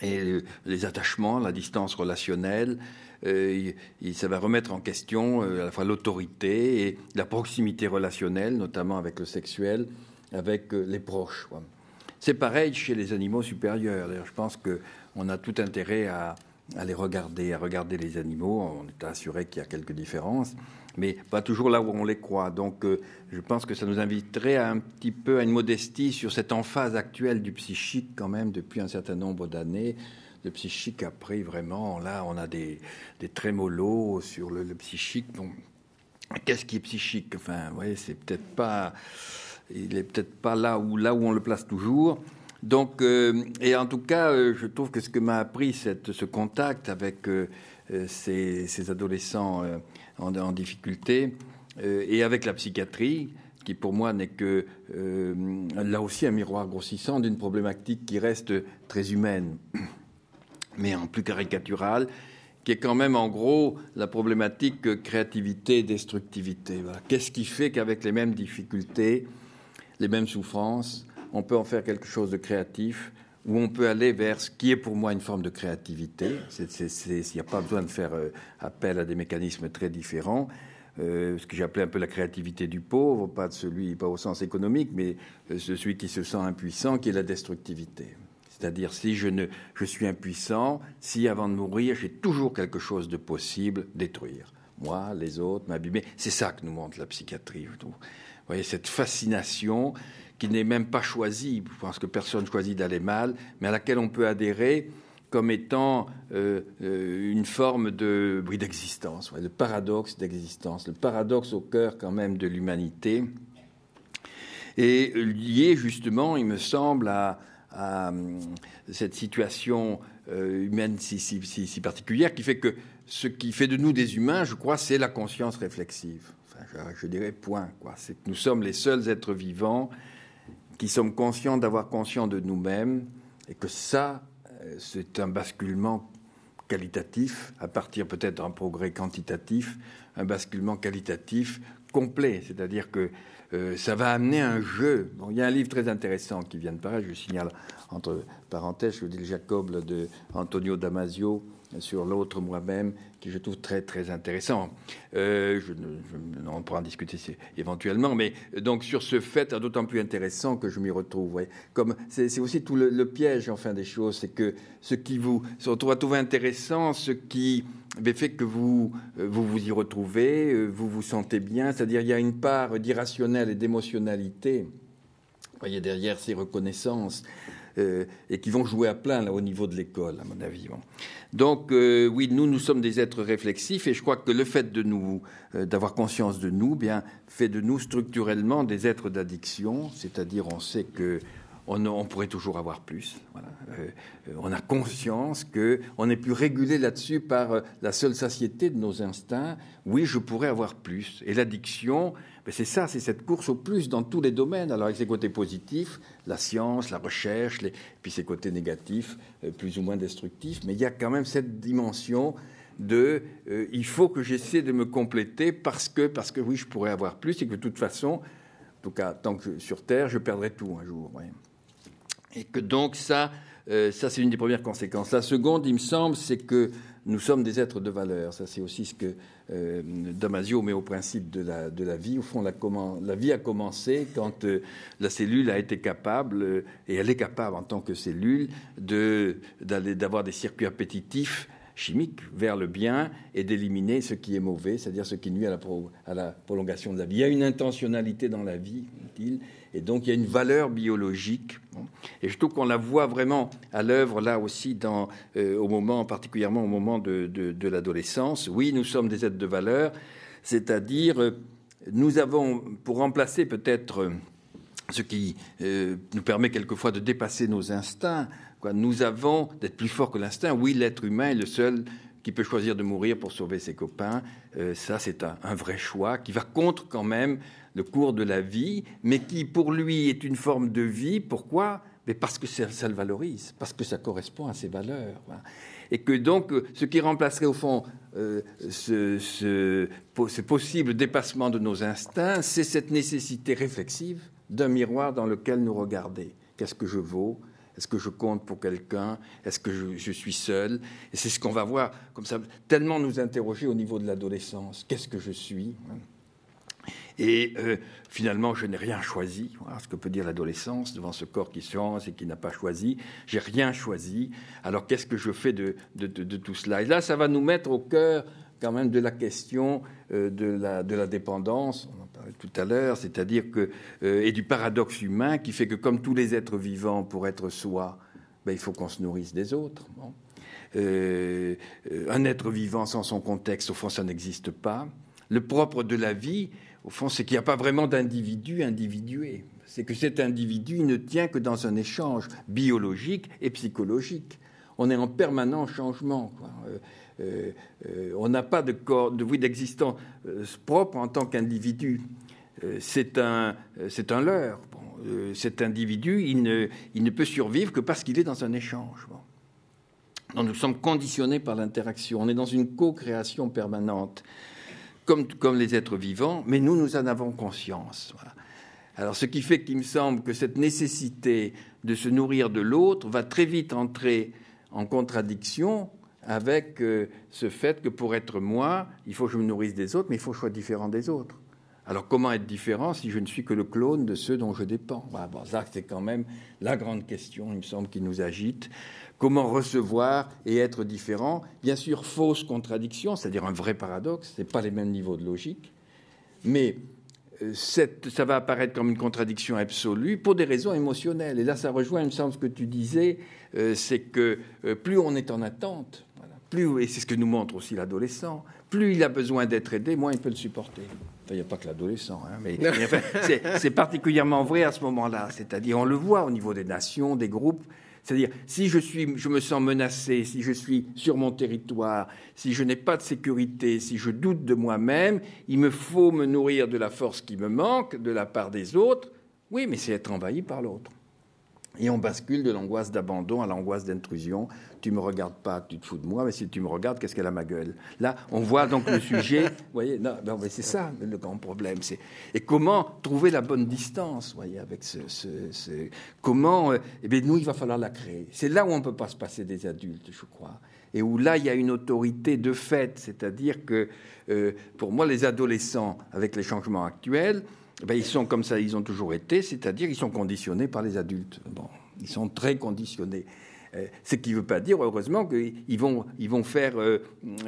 Et les attachements, la distance relationnelle. Euh, ça va remettre en question euh, à la fois l'autorité et la proximité relationnelle, notamment avec le sexuel, avec euh, les proches. C'est pareil chez les animaux supérieurs. Je pense qu'on a tout intérêt à, à, les regarder, à regarder les animaux. On est assuré qu'il y a quelques différences mais pas toujours là où on les croit. Donc euh, je pense que ça nous inviterait à un petit peu à une modestie sur cette emphase actuelle du psychique quand même depuis un certain nombre d'années. Le psychique a pris vraiment, là on a des, des trémolos sur le, psychique. Bon, qu'est-ce qui est psychique? Enfin, voyez, c'est peut-être pas, il est peut-être pas là où, là où on le place toujours. Donc, et en tout cas, je trouve que ce que m'a appris cette, ce contact avec ces, ces, adolescents en, difficulté et avec la psychiatrie, qui pour moi n'est que là aussi un miroir grossissant d'une problématique qui reste très humaine, mais en plus caricaturale, qui est quand même en gros la problématique créativité-destructivité. Qu'est-ce qui fait qu'avec les mêmes difficultés, les mêmes souffrances, on peut en faire quelque chose de créatif, ou on peut aller vers ce qui est pour moi une forme de créativité. Il n'y a pas besoin de faire euh, appel à des mécanismes très différents. Euh, ce que j'appelais un peu la créativité du pauvre, pas de celui, pas au sens économique, mais euh, celui qui se sent impuissant, qui est la destructivité. C'est-à-dire, si je, ne, je suis impuissant, si avant de mourir, j'ai toujours quelque chose de possible, détruire. Moi, les autres, m'abîmer. C'est ça que nous montre la psychiatrie, Vous voyez, cette fascination qui n'est même pas choisie. Pense que personne choisit d'aller mal, mais à laquelle on peut adhérer comme étant euh, euh, une forme de bruit d'existence, le paradoxe d'existence, le paradoxe au cœur quand même de l'humanité, et lié justement, il me semble, à, euh, cette situation humaine si, particulière qui fait que ce qui fait de nous des humains, je crois, c'est la conscience réflexive. Enfin, je, dirais point. C'est que nous sommes les seuls êtres vivants qui sommes conscients d'avoir conscience de nous-mêmes et que ça, euh, c'est un basculement qualitatif, à partir peut-être d'un progrès quantitatif, un basculement qualitatif complet. C'est-à-dire que euh, ça va amener un jeu. il y a un livre très intéressant qui vient de paraître, je signale entre parenthèses, je dis le Jacob de Antonio Damasio sur l'autre moi-même, qui je trouve très très intéressant. Euh, je, on pourra en discuter éventuellement, mais donc sur ce fait, d'autant plus intéressant que je m'y retrouve. Comme c'est aussi tout le, piège, enfin des choses, c'est que ce qui vous se retrouve à trouver intéressant, ce qui fait que vous, euh, vous vous y retrouvez, euh, vous vous sentez bien, c'est-à-dire il y a une part d'irrationnel et d'émotionnalité, voyez, derrière ces reconnaissances, euh, et qui vont jouer à plein là, au niveau de l'école, à mon avis. Donc, oui, nous, nous sommes des êtres réflexifs, et je crois que le fait de nous, d'avoir conscience de nous, bien, fait de nous structurellement des êtres d'addiction, c'est-à-dire on sait que on, pourrait toujours avoir plus. Euh, on a conscience qu'on n'est plus régulé là-dessus par euh, la seule satiété de nos instincts. Oui, je pourrais avoir plus. Et l'addiction, ben, c'est ça, c'est cette course au plus dans tous les domaines. Alors avec ses côtés positifs, la science, la recherche, les, puis ses côtés négatifs, euh, plus ou moins destructifs. Mais il y a quand même cette dimension de il faut que j'essaie de me compléter parce que, parce que oui, je pourrais avoir plus et que de toute façon, en tout cas, tant que sur Terre, je perdrai tout un jour. Et que donc ça, euh, ça c'est une des premières conséquences. La seconde, il me semble, c'est que nous sommes des êtres de valeur. Ça c'est aussi ce que euh, Damasio met au principe de la, de la vie. Au fond, la, la vie a commencé quand euh, la cellule a été capable, et elle est capable en tant que cellule, d'avoir des circuits appétitifs chimiques vers le bien et d'éliminer ce qui est mauvais, c'est-à-dire ce qui nuit à la, à la, prolongation de la vie. Il y a une intentionnalité dans la vie, dit-il, et donc il y a une valeur biologique. Et je trouve qu'on la voit vraiment à l'œuvre là aussi, euh, au moment, particulièrement au moment de, l'adolescence. Oui, nous sommes des êtres de valeur, c'est-à-dire euh, nous avons, pour remplacer peut-être euh, ce qui nous permet quelquefois de dépasser nos instincts, nous avons d'être plus fort que l'instinct. Oui, l'être humain est le seul qui peut choisir de mourir pour sauver ses copains. ça, c'est un, vrai choix qui va contre quand même le cours de la vie, mais qui pour lui est une forme de vie. Pourquoi? Mais Parce que ça, le valorise, parce que ça correspond à ses valeurs. Et que donc, ce qui remplacerait au fond euh, ce, ce, possible dépassement de nos instincts, c'est cette nécessité réflexive d'un miroir dans lequel nous regarder. Qu'est-ce que je vaux? Est-ce que je compte pour quelqu'un? Est-ce que je, je, suis seul? Et c'est ce qu'on va voir, comme ça, tellement nous interroger au niveau de l'adolescence. Qu'est-ce que je suis? Et euh, finalement, je n'ai rien choisi. Voilà ce que peut dire l'adolescence devant ce corps qui change et qui n'a pas choisi. J'ai rien choisi. Alors qu'est-ce que je fais de, tout cela? Et là, ça va nous mettre au cœur quand même de la question euh, de, la, de la dépendance, on en parlait tout à l'heure, c'est-à-dire que, euh, et du paradoxe humain qui fait que comme tous les êtres vivants, pour être soi, ben, il faut qu'on se nourrisse des autres. un être vivant sans son contexte, au fond, ça n'existe pas. Le propre de la vie, au fond, c'est qu'il n'y a pas vraiment d'individu individué. c'est que cet individu ne tient que dans un échange biologique et psychologique. On est en permanent changement. Euh, euh, euh, on n'a pas de corps, de vie d'existence propre en tant qu'individu. c'est un, c'est un leurre. cet individu, il ne, il ne, peut survivre que parce qu'il est dans un échange. Donc nous sommes conditionnés par l'interaction. On est dans une co-création permanente, comme, les êtres vivants, mais nous, nous en avons conscience. Alors, ce qui fait qu'il me semble que cette nécessité de se nourrir de l'autre va très vite entrer en contradiction avec euh, ce fait que pour être moi, il faut que je me nourrisse des autres, mais il faut que je sois différent des autres. Alors comment être différent si je ne suis que le clone de ceux dont je dépends? Bon, Ça, c'est quand même la grande question, il me semble, qui nous agite. Comment recevoir et être différent? Bien sûr, fausse contradiction, c'est-à-dire un vrai paradoxe, ce n'est pas les mêmes niveaux de logique, mais ça va apparaître comme une contradiction absolue pour des raisons émotionnelles. Et là, ça rejoint, il me semble, ce que tu disais, euh, c'est que euh, plus on est en attente, plus, et c'est ce que nous montre aussi l'adolescent, plus il a besoin d'être aidé, moins il peut le supporter. il n'y a pas que l'adolescent, hein, mais, c'est particulièrement vrai à ce moment-là. C'est-à-dire, on le voit au niveau des nations, des groupes. C'est-à-dire, si je, je me sens menacé, si je suis sur mon territoire, si je n'ai pas de sécurité, si je doute de moi-même, il me faut me nourrir de la force qui me manque de la part des autres. Oui, mais c'est être envahi par l'autre. Et on bascule de l'angoisse d'abandon à l'angoisse d'intrusion. Tu me regardes pas, tu te fous de moi, mais si tu me regardes, qu'est-ce qu'elle a ma gueule? Là, on voit donc le sujet. Vous voyez, non, mais c'est ça le grand problème. C'est et comment trouver la bonne distance, voyez, avec ce, comment. Euh, eh bien, nous, il va falloir la créer. C'est là où on peut pas se passer des adultes, je crois, et où là, il y a une autorité de fait, c'est-à-dire que euh, pour moi, les adolescents, avec les changements actuels, ben, ils sont comme ça, ils ont toujours été, c'est-à-dire ils sont conditionnés par les adultes. Bon, ils sont très conditionnés. Euh, ce qui ne veut pas dire, heureusement, qu'ils vont, ils vont faire euh,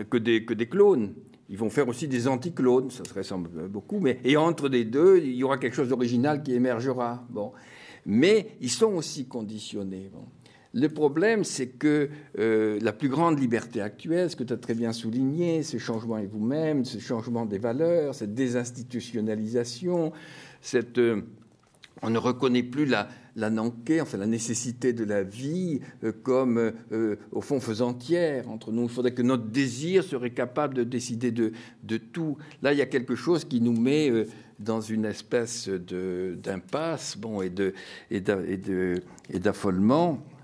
que, des, que des clones. Ils vont faire aussi des anticlones, ça se ressemble beaucoup, mais et entre les deux, il y aura quelque chose d'original qui émergera. Bon, mais ils sont aussi conditionnés. Le problème, c'est que euh, la plus grande liberté actuelle, ce que tu as très bien souligné, ce changement et vous-même, ce changement des valeurs, cette désinstitutionnalisation, cette, euh, on ne reconnaît plus la, la enfin la nécessité de la vie euh, comme, au fond, faisantière entre nous. Il faudrait que notre désir serait capable de décider de, de tout. Là, il y a quelque chose qui nous met dans une espèce d'impasse bon, et d'affolement. Et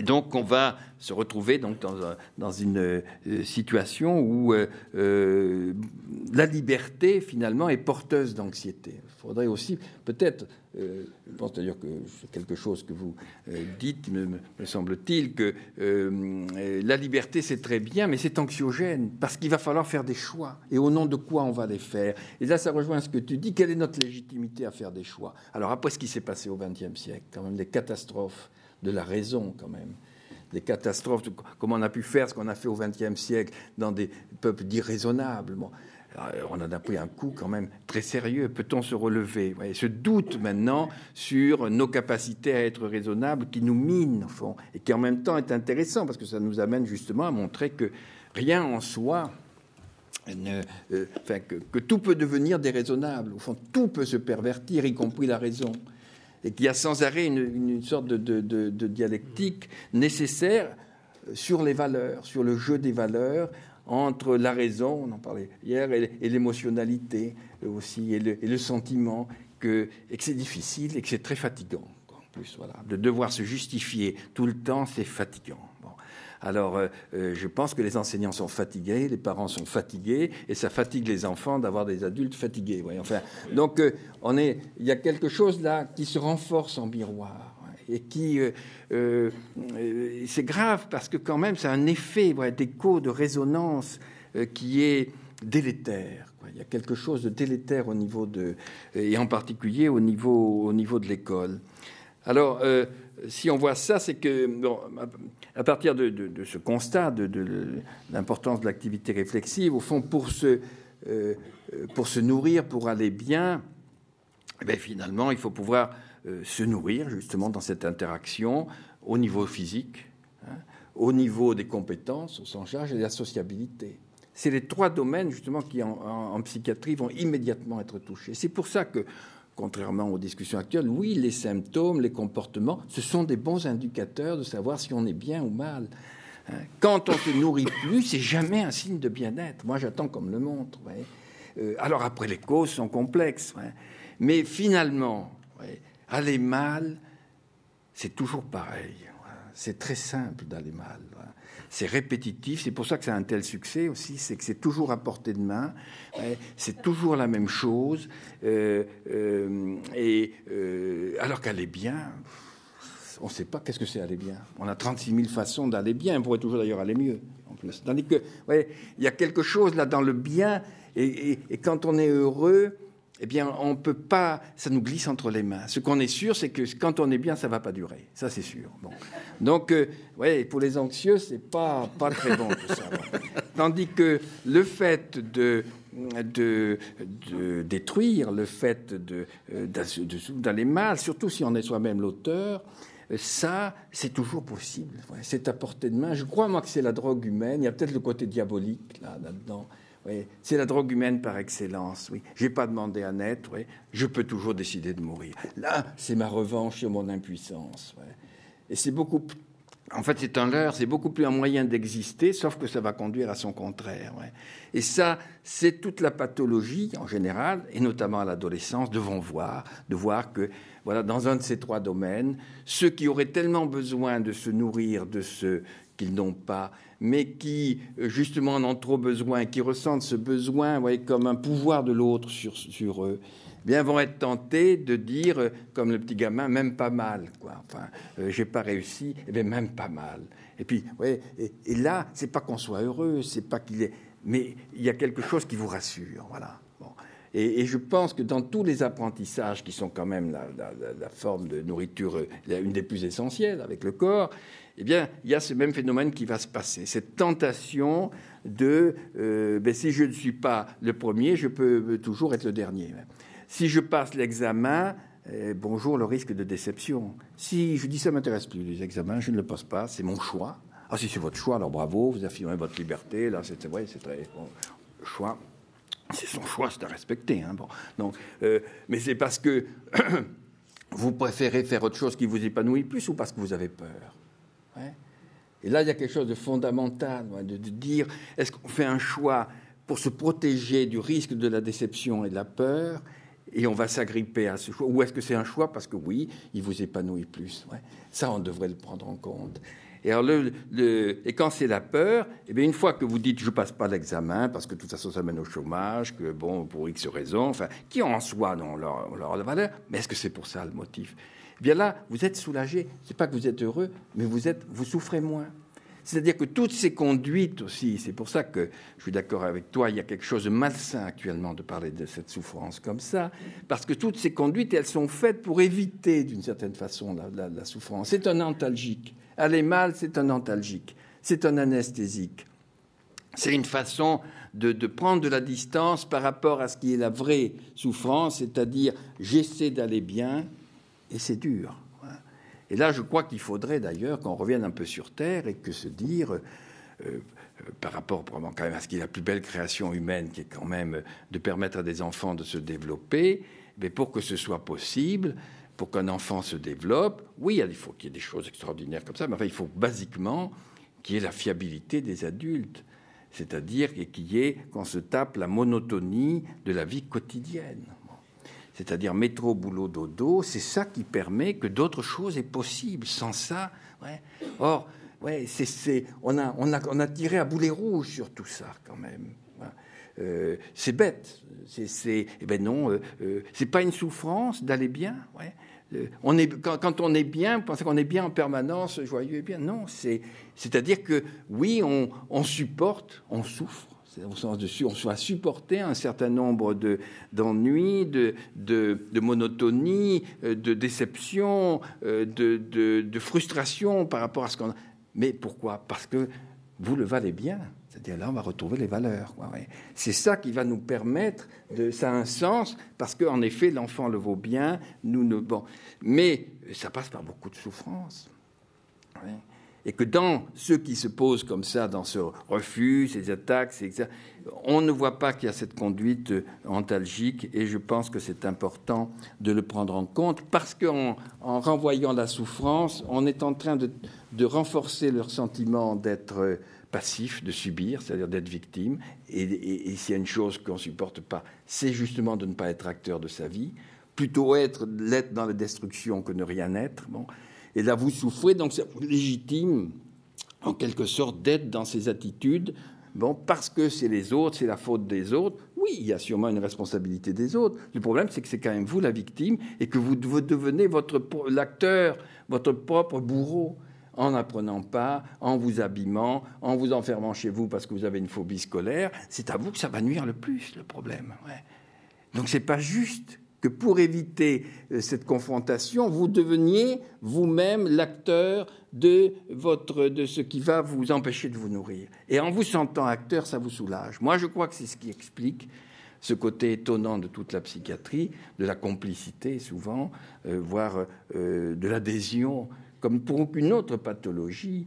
donc, on va se retrouver donc dans, dans une euh, situation où euh, euh, la liberté, finalement, est porteuse d'anxiété. Il faudrait aussi, peut-être, je pense d'ailleurs que c'est quelque chose que vous dites, me, me semble-t-il, que la liberté, c'est très bien, mais c'est anxiogène, parce qu'il va falloir faire des choix. Et au nom de quoi on va les faire? Et là, ça rejoint ce que tu dis. Quelle est notre légitimité à faire des choix? Alors, après ce qui s'est passé au XXe siècle, quand même, des catastrophes de la raison quand même. Des catastrophes, comment on a pu faire ce qu'on a fait au XXe siècle dans des peuples d'irraisonnables. On a pris un coup quand même très sérieux. Peut-on se relever? Voyez, Ce doute maintenant sur nos capacités à être raisonnables qui nous mine, au fond, et qui en même temps est intéressant parce que ça nous amène justement à montrer que rien en soi euh, enfin, que, que, tout peut devenir déraisonnable. Au fond, tout peut se pervertir, y compris la raison et qu'il y a sans arrêt une, sorte de, dialectique nécessaire sur les valeurs, sur le jeu des valeurs entre la raison, on en parlait hier, et, l'émotionnalité aussi, et le, sentiment, que, et que c'est difficile et que c'est très fatigant. De devoir se justifier tout le temps, c'est fatigant. Alors, euh, euh, je pense que les enseignants sont fatigués, les parents sont fatigués, et ça fatigue les enfants d'avoir des adultes fatigués. Enfin, donc, euh, on est, il y a quelque chose là qui se renforce en miroir et qui c'est grave parce que quand même c'est un effet d'écho de résonance qui est délétère. Il y a quelque chose de délétère au niveau de et en particulier au niveau au niveau de l'école. Alors si on voit ça, c'est que à partir de, ce constat de, l'importance de l'activité réflexive, au fond, pour se, euh, pour se nourrir, pour aller bien, eh finalement, il faut pouvoir euh, se nourrir justement dans cette interaction au niveau physique, hein, au niveau des compétences au sens charge et de la sociabilité. C'est les trois domaines justement qui en, en psychiatrie vont immédiatement être touchés. C'est pour ça que contrairement aux discussions actuelles, oui, les symptômes, les comportements, ce sont des bons indicateurs de savoir si on est bien ou mal. Hein. Quand on se nourrit plus, c'est jamais un signe de bien-être. Moi, j'attends comme le montre. Euh, alors après, les causes sont complexes. Mais finalement, aller mal, c'est toujours pareil. C'est très simple d'aller mal c'est répétitif. C'est pour ça que ça a un tel succès aussi, c'est que c'est toujours à portée de main, c'est toujours la même chose. Euh, euh, et euh, alors qu'aller bien, on ne sait pas qu'est-ce que c'est aller bien. On a 36 000 façons d'aller bien. On pourrait toujours d'ailleurs aller mieux. En plus. Tandis que, il y a quelque chose là dans le bien. et quand on est heureux, eh bien, on peut pas, ça nous glisse entre les mains. Ce qu'on est sûr, c'est que quand on est bien, ça va pas durer. Ça, c'est sûr. Donc, euh, ouais, pour les anxieux, c'est pas pas très bon tout ça. Tandis que le fait de de, de détruire, le fait de, euh, d'aller mal, surtout si on est soi-même l'auteur, ça, c'est toujours possible. c'est à portée de main. Je crois, moi, que c'est la drogue humaine. Il y a peut-être le côté diabolique là, là-dedans. Oui, c'est la drogue humaine par excellence. Oui, j'ai pas demandé à naître. Oui, je peux toujours décider de mourir. Là, c'est ma revanche sur mon impuissance. Et c'est beaucoup. En fait, c'est un leurre. C'est beaucoup plus un moyen d'exister, sauf que ça va conduire à son contraire. Et ça, c'est toute la pathologie en général, et notamment à l'adolescence, devons voir, de voir que voilà, dans un de ces trois domaines, ceux qui auraient tellement besoin de se nourrir de ce qu'ils n'ont pas, mais qui euh, justement en ont trop besoin, qui ressentent ce besoin comme un pouvoir de l'autre sur, eux, bien vont être tentés de dire, euh, comme le petit gamin, même pas mal, quoi. Enfin, euh, j'ai pas réussi, eh même pas mal. Et puis, ouais, et, là, c'est pas qu'on soit heureux, c'est pas qu'il est, mais il y a quelque chose qui vous rassure, voilà. Et, je pense que dans tous les apprentissages qui sont quand même la, forme de nourriture, une des plus essentielles avec le corps, eh bien, il y a ce même phénomène qui va se passer, cette tentation de euh, ben, si je ne suis pas le premier, je peux toujours être le dernier. Si je passe l'examen, eh, bonjour le risque de déception. Si je dis ça m'intéresse plus les examens, je ne le passe pas, c'est mon choix. Ah si c'est votre choix, alors bravo, vous affirmez votre liberté. Là, c'est vrai, c'est très bon, choix. C'est son choix, c'est à respecter. Hein, bon. Donc, euh, mais c'est parce que vous préférez faire autre chose qui vous épanouit plus ou parce que vous avez peur et là, il y a quelque chose de fondamental, de, dire, est-ce qu'on fait un choix pour se protéger du risque de la déception et de la peur, et on va s'agripper à ce choix, ou est-ce que c'est un choix parce que oui, il vous épanouit plus Ça, on devrait le prendre en compte. Et, alors le, et quand c'est la peur, eh bien une fois que vous dites je passe pas l'examen parce que de toute façon ça mène au chômage, que bon pour X raisons, enfin qui en soi dans leur, leur valeur, mais est-ce que c'est pour ça le motif? Bien là, vous êtes soulagé. C'est pas que vous êtes heureux, mais vous êtes, vous souffrez moins. C'est-à-dire que toutes ces conduites aussi, c'est pour ça que je suis d'accord avec toi, il y a quelque chose de malsain actuellement de parler de cette souffrance comme ça, parce que toutes ces conduites, elles sont faites pour éviter d'une certaine façon la, souffrance. C'est un antalgique. Aller mal, c'est un antalgique. C'est un anesthésique. C'est une façon de, de, prendre de la distance par rapport à ce qui est la vraie souffrance, c'est-à-dire j'essaie d'aller bien, et c'est dur. Et là, je crois qu'il faudrait d'ailleurs qu'on revienne un peu sur Terre et que se dire, euh, euh, par rapport quand même à ce qui est la plus belle création humaine, qui est quand même de permettre à des enfants de se développer, mais pour que ce soit possible, pour qu'un enfant se développe, oui, il faut qu'il y ait des choses extraordinaires comme ça, mais enfin, il faut basiquement qu'il y ait la fiabilité des adultes, c'est-à-dire qu'il y ait qu'on se tape la monotonie de la vie quotidienne c'est-à-dire métro, boulot, dodo, c'est ça qui permet que d'autres choses aient possible. Sans ça. Or, ouais, c'est, on, a, on, a, on a tiré à boulet rouge sur tout ça quand même. Euh, c'est bête. C'est, eh ben non, euh, euh, c'est pas une souffrance d'aller bien. Ouais. On est, quand, on est bien, pensez qu'on est bien en permanence, joyeux et bien. Non, c'est, c'est-à-dire que oui, on, on supporte, on souffre, au sens de on soit supporter un certain nombre d'ennuis, de, de, de, monotonie, euh, de déception, euh, de, frustration par rapport à ce qu'on. Mais pourquoi? Parce que vous le valez bien. C'est-à-dire là, on va retrouver les valeurs. C'est ça qui va nous permettre de. Ça a un sens parce qu'en effet, l'enfant le vaut bien. Nous ne bon, mais ça passe par beaucoup de souffrance. Et que dans ceux qui se posent comme ça, dans ce refus, ces attaques, etc., on ne voit pas qu'il y a cette conduite antalgique et je pense que c'est important de le prendre en compte parce qu'en en renvoyant la souffrance, on est en train de, renforcer leur sentiment d'être passif, de subir, c'est-à-dire d'être victime. Et, s'il y a une chose qu'on ne supporte pas, c'est justement de ne pas être acteur de sa vie, plutôt être l'être dans la destruction que ne rien être. Et là, vous souffrez, donc c'est légitime, en quelque sorte, d'être dans ces attitudes Bon, parce que c'est les autres, c'est la faute des autres. Oui, il y a sûrement une responsabilité des autres. Le problème, c'est que c'est quand même vous la victime et que vous devenez votre l'acteur, votre propre bourreau en n'apprenant pas, en vous abîmant, en vous enfermant chez vous parce que vous avez une phobie scolaire. C'est à vous que ça va nuire le plus, le problème. Ouais. Donc c'est pas juste que pour éviter euh, cette confrontation, vous deveniez vous-même l'acteur de, de ce qui va vous empêcher de vous nourrir. Et en vous sentant acteur, ça vous soulage. Moi, je crois que c'est ce qui explique ce côté étonnant de toute la psychiatrie, de la complicité souvent, euh, voire euh, de l'adhésion, comme pour aucune autre pathologie,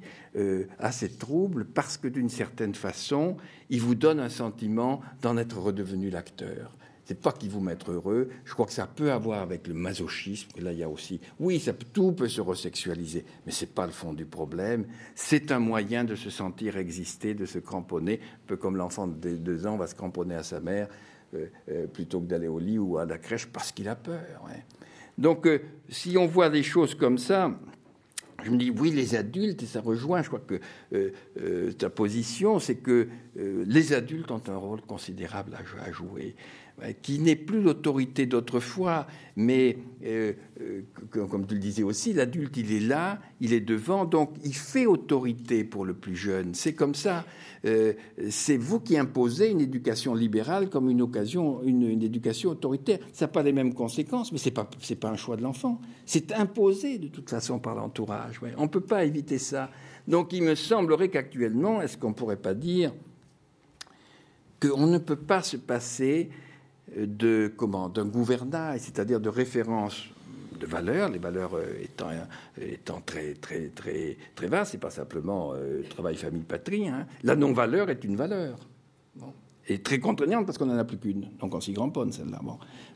à ces troubles, parce que d'une certaine façon, il vous donne un sentiment d'en être redevenu l'acteur c'est pas qu'ils vous mettent heureux. Je crois que ça peut avoir avec le masochisme. là, il y a aussi, oui, tout peut se resexualiser, mais c'est pas le fond du problème. C'est un moyen de se sentir exister, de se cramponner, un peu comme l'enfant de deux ans va se cramponner à sa mère euh, euh, plutôt que d'aller au lit ou à la crèche parce qu'il a peur. Donc, euh, si on voit des choses comme ça, je me dis, oui, les adultes, et ça rejoint, je crois que ta position, c'est que les adultes ont un rôle considérable à jouer qui n'est plus l'autorité d'autrefois, mais euh, euh, comme tu le disais aussi, l'adulte, il est là, il est devant, donc il fait autorité pour le plus jeune. C'est comme ça. Euh, c'est vous qui imposez une éducation libérale comme une occasion, une, éducation autoritaire. Ça n'a pas les mêmes conséquences, mais ce n'est pas, pas un choix de l'enfant. C'est imposé de toute façon par l'entourage. On ne peut pas éviter ça. Donc il me semblerait qu'actuellement, est-ce qu'on ne pourrait pas dire qu'on ne peut pas se passer de comment d'un gouvernail, c'est-à-dire de référence de valeurs, les valeurs euh, étant, étant très très très très vastes, c'est pas simplement euh, travail, famille, patrie. Hein. La non-valeur est une valeur. Et très contraignante parce qu'on n'en a plus qu'une. Donc on s'y gramponne celle-là.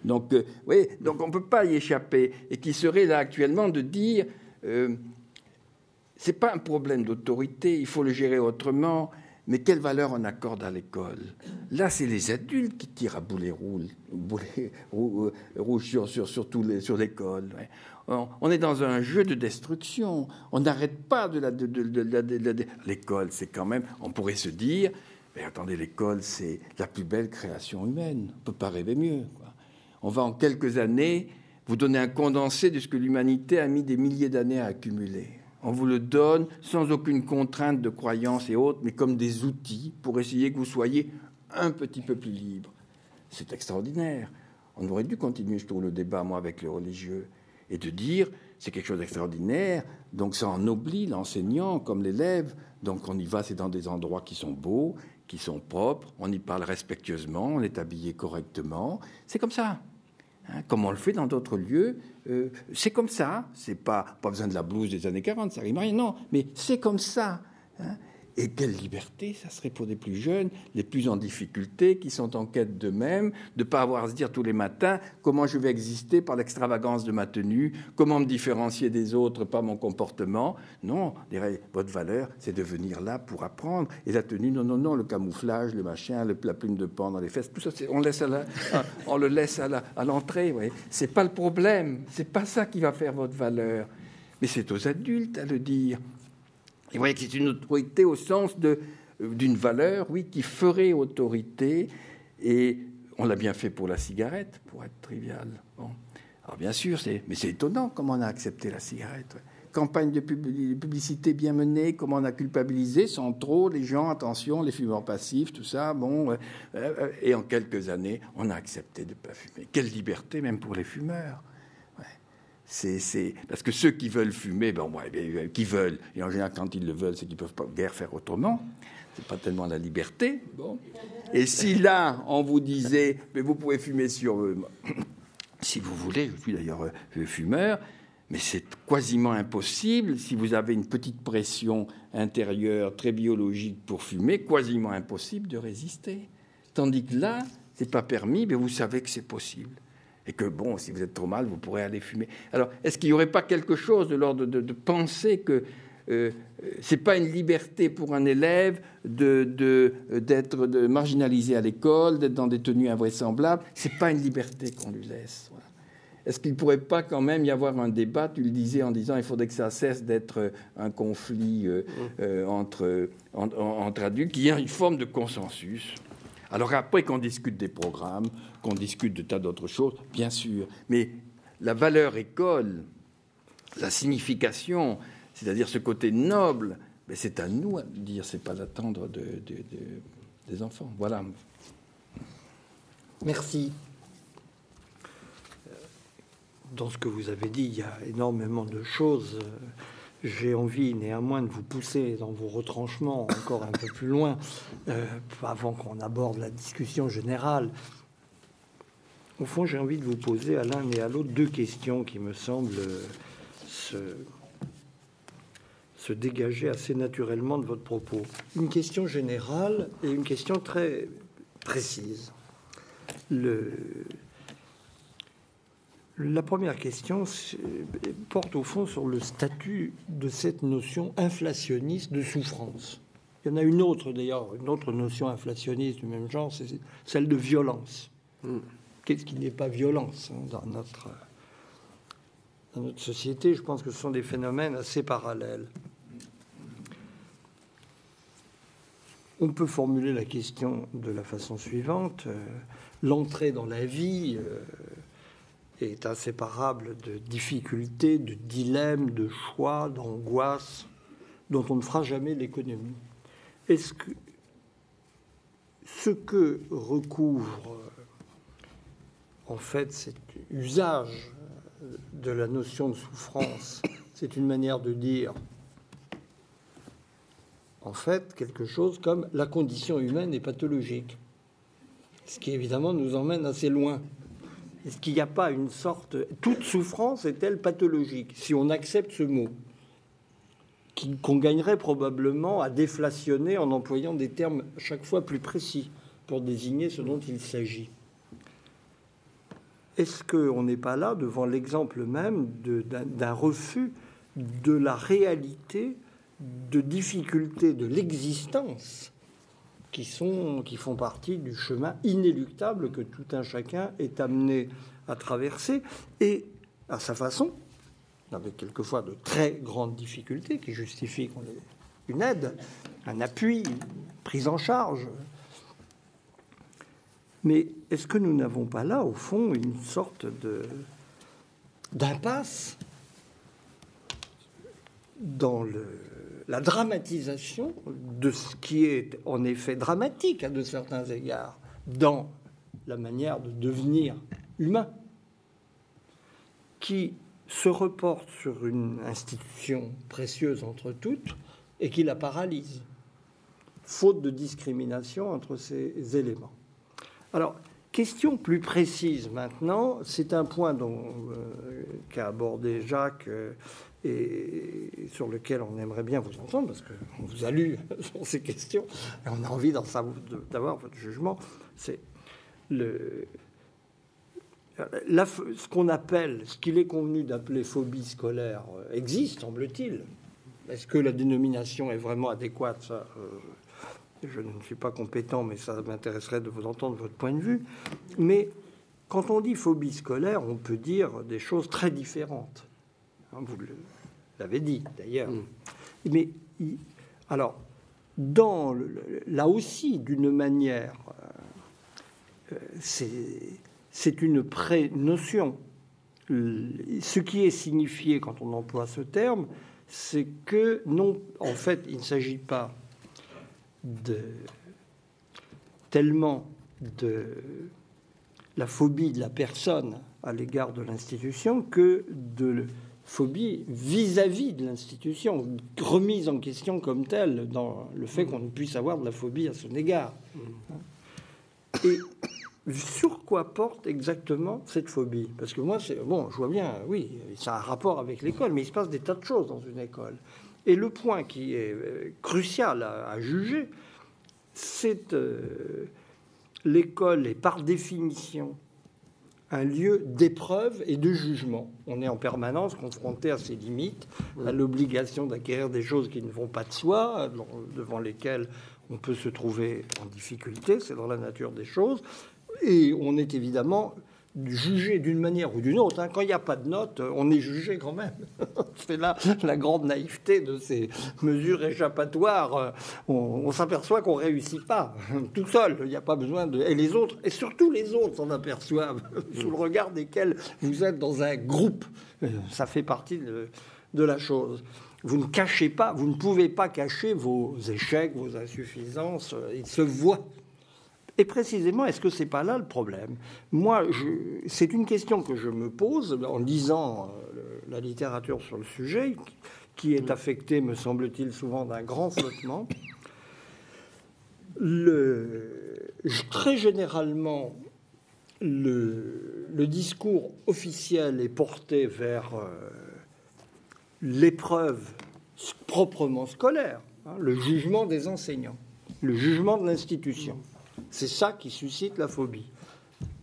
Donc, euh, oui, donc on ne peut pas y échapper. Et qui serait là actuellement de dire c'est pas un problème d'autorité, il faut le gérer autrement. Mais quelle valeur on accorde à l'école? Là, c'est les adultes qui tirent à boulet rouge, rouge sur, sur, sur l'école. On est dans un jeu de destruction. On n'arrête pas de la. De, l'école, c'est quand même. On pourrait se dire mais attendez, l'école, c'est la plus belle création humaine. On peut pas rêver mieux. On va en quelques années vous donner un condensé de ce que l'humanité a mis des milliers d'années à accumuler. On vous le donne sans aucune contrainte de croyance et autres, mais comme des outils pour essayer que vous soyez un petit peu plus libre. C'est extraordinaire. On aurait dû continuer, je trouve, le débat, moi, avec les religieux, et de dire, c'est quelque chose d'extraordinaire, donc ça ennoblit l'enseignant comme l'élève, donc on y va, c'est dans des endroits qui sont beaux, qui sont propres, on y parle respectueusement, on est habillé correctement, c'est comme ça. Hein, comme on le fait dans d'autres lieux. Euh, c'est comme ça. C'est pas pas besoin de la blouse des années 40, ça rime rien. Non, mais c'est comme ça. Hein. Et quelle liberté ça serait pour des plus jeunes, les plus en difficulté, qui sont en quête d'eux-mêmes, de ne pas avoir à se dire tous les matins comment je vais exister par l'extravagance de ma tenue, comment me différencier des autres par mon comportement. Non, votre valeur, c'est de venir là pour apprendre. Et la tenue, non, non, non, le camouflage, le machin, la plume de pan dans les fesses, tout ça, on, laisse on le laisse à l'entrée. Ce n'est pas le problème, c'est pas ça qui va faire votre valeur. Mais c'est aux adultes à le dire. Vous voyez que c'est une autorité au sens euh, d'une valeur, oui, qui ferait autorité. Et on l'a bien fait pour la cigarette, pour être trivial. Bon. Alors bien sûr, c'est, mais c'est étonnant comment on a accepté la cigarette. Campagne de publicité bien menée, comment on a culpabilisé sans trop les gens, attention, les fumeurs passifs, tout ça. Bon, euh, euh, et en quelques années, on a accepté de ne pas fumer. Quelle liberté, même pour les fumeurs. C'est, Parce que ceux qui veulent fumer, ben, euh, qui veulent, et en général, quand ils le veulent, c'est qu'ils ne peuvent pas guère faire autrement. C'est pas tellement la liberté. Et si là, on vous disait, mais vous pouvez fumer sur. Euh, si vous voulez, je suis d'ailleurs euh, fumeur, Mais c'est quasiment impossible si vous avez une petite pression intérieure très biologique pour fumer, quasiment impossible de résister. Tandis que là, c'est pas permis, mais vous savez que c'est possible. Et que bon, si vous êtes trop mal, vous pourrez aller fumer. Alors, est-ce qu'il n'y aurait pas quelque chose de l'ordre de, penser que euh, c'est pas une liberté pour un élève de, d'être de, marginalisé à l'école, d'être dans des tenues invraisemblables? C'est pas une liberté qu'on lui laisse. Est-ce qu'il ne pourrait pas quand même y avoir un débat Tu le disais en disant il faudrait que ça cesse d'être un conflit euh, mm. euh, entre, entre adultes, qu'il y ait une forme de consensus? Alors après qu'on discute des programmes, qu'on discute de tas d'autres choses, bien sûr, mais la valeur école, la signification, c'est-à-dire ce côté noble, mais c'est à nous de dire, c'est pas d'attendre de, des enfants. Voilà. Merci. Dans ce que vous avez dit, il y a énormément de choses. J'ai envie néanmoins de vous pousser dans vos retranchements encore un peu plus loin, euh, avant qu'on aborde la discussion générale. Au fond, j'ai envie de vous poser à l'un et à l'autre deux questions qui me semblent se se dégager assez naturellement de votre propos. Une question générale et une question très précise. La première question porte au fond sur le statut de cette notion inflationniste de souffrance. Il y en a une autre d'ailleurs, une autre notion inflationniste du même genre, c'est celle de violence. Hmm. Qu'est-ce qui n'est pas violence hein, dans, notre, dans notre société? Je pense que ce sont des phénomènes assez parallèles. On peut formuler la question de la façon suivante. Euh, l'entrée dans la vie euh, est inséparable de difficultés, de dilemmes, de choix, d'angoisses dont on ne fera jamais l'économie. Est-ce que ce que recouvre en fait cet usage de la notion de souffrance, c'est une manière de dire en fait quelque chose comme la condition humaine est pathologique. Ce qui évidemment nous emmène assez loin. Est-ce qu'il n'y a pas une sorte... Toute souffrance est-elle pathologique Si on accepte ce mot, qu'on gagnerait probablement à déflationner en employant des termes chaque fois plus précis pour désigner ce dont il s'agit. Est-ce qu'on n'est pas là devant l'exemple même d'un refus de la réalité de difficultés de l'existence qui, sont, qui font partie du chemin inéluctable que tout un chacun est amené à traverser, et à sa façon, avec quelquefois de très grandes difficultés qui justifient qu'on ait une aide, un appui, une prise en charge. Mais est-ce que nous n'avons pas là, au fond, une sorte de d'impasse dans le, la dramatisation de ce qui est en effet dramatique à de certains égards dans la manière de devenir humain, qui se reporte sur une institution précieuse entre toutes et qui la paralyse, faute de discrimination entre ces éléments. Alors, question plus précise maintenant, c'est un point dont euh, qu'a abordé Jacques. Euh, et sur lequel on aimerait bien vous entendre, parce qu'on vous a lu sur ces questions, et on a envie d'avoir votre jugement, c'est le, ce qu'on appelle, ce qu'il est convenu d'appeler phobie scolaire euh, existe, semble-t-il. Est-ce que la dénomination est vraiment adéquate? Ça, euh, Je ne suis pas compétent, mais ça m'intéresserait de vous entendre votre point de vue. Mais quand on dit phobie scolaire, on peut dire des choses très différentes. Hein, vous l'avez dit d'ailleurs. Mm. Mais alors, dans là aussi, d'une manière, euh, c'est une pré-notion. Ce qui est signifié quand on emploie ce terme, c'est que non, en fait, il ne s'agit pas de tellement de la phobie de la personne à l'égard de l'institution que de phobie vis-à-vis de l'institution, remise en question comme telle dans le fait qu'on ne puisse avoir de la phobie à son égard. Et sur quoi porte exactement cette phobie? Parce que moi, c'est bon, je vois bien, oui, ça a un rapport avec l'école, mais il se passe des tas de choses dans une école. Et le point qui est euh, crucial à, juger, c'est euh, l'école est par définition un lieu d'épreuve et de jugement. On est en permanence confronté à ses limites, à l'obligation d'acquérir des choses qui ne vont pas de soi, devant lesquelles on peut se trouver en difficulté, c'est dans la nature des choses, et on est évidemment jugé d'une manière ou d'une autre. Hein. Quand il n'y a pas de note, on est jugé quand même. C'est là la grande naïveté de ces mesures échappatoires. On, s'aperçoit qu'on réussit pas tout seul. Il n'y a pas besoin de. Et les autres, et surtout les autres s'en aperçoivent sous le regard desquels vous êtes dans un groupe. Ça fait partie de la chose. Vous ne cachez pas, vous ne pouvez pas cacher vos échecs, vos insuffisances. Ils se voient et précisément, est-ce que c'est pas là le problème? Moi, c'est une question que je me pose en lisant euh, la littérature sur le sujet, qui est affectée, me semble-t-il, souvent d'un grand flottement. Le, très généralement, le, le, discours officiel est porté vers euh, l'épreuve proprement scolaire, hein, le jugement des enseignants, le jugement de l'institution. C'est ça qui suscite la phobie.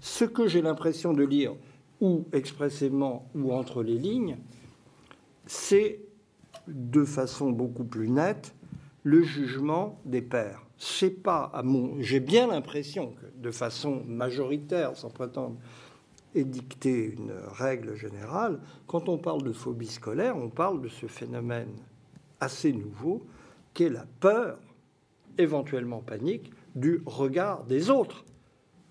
Ce que j'ai l'impression de lire, ou expressément ou entre les lignes, c'est de façon beaucoup plus nette le jugement des pères. C'est pas à. J'ai bien l'impression que, de façon majoritaire, sans prétendre édicter une règle générale, quand on parle de phobie scolaire, on parle de ce phénomène assez nouveau qu'est la peur, éventuellement panique, du regard des autres,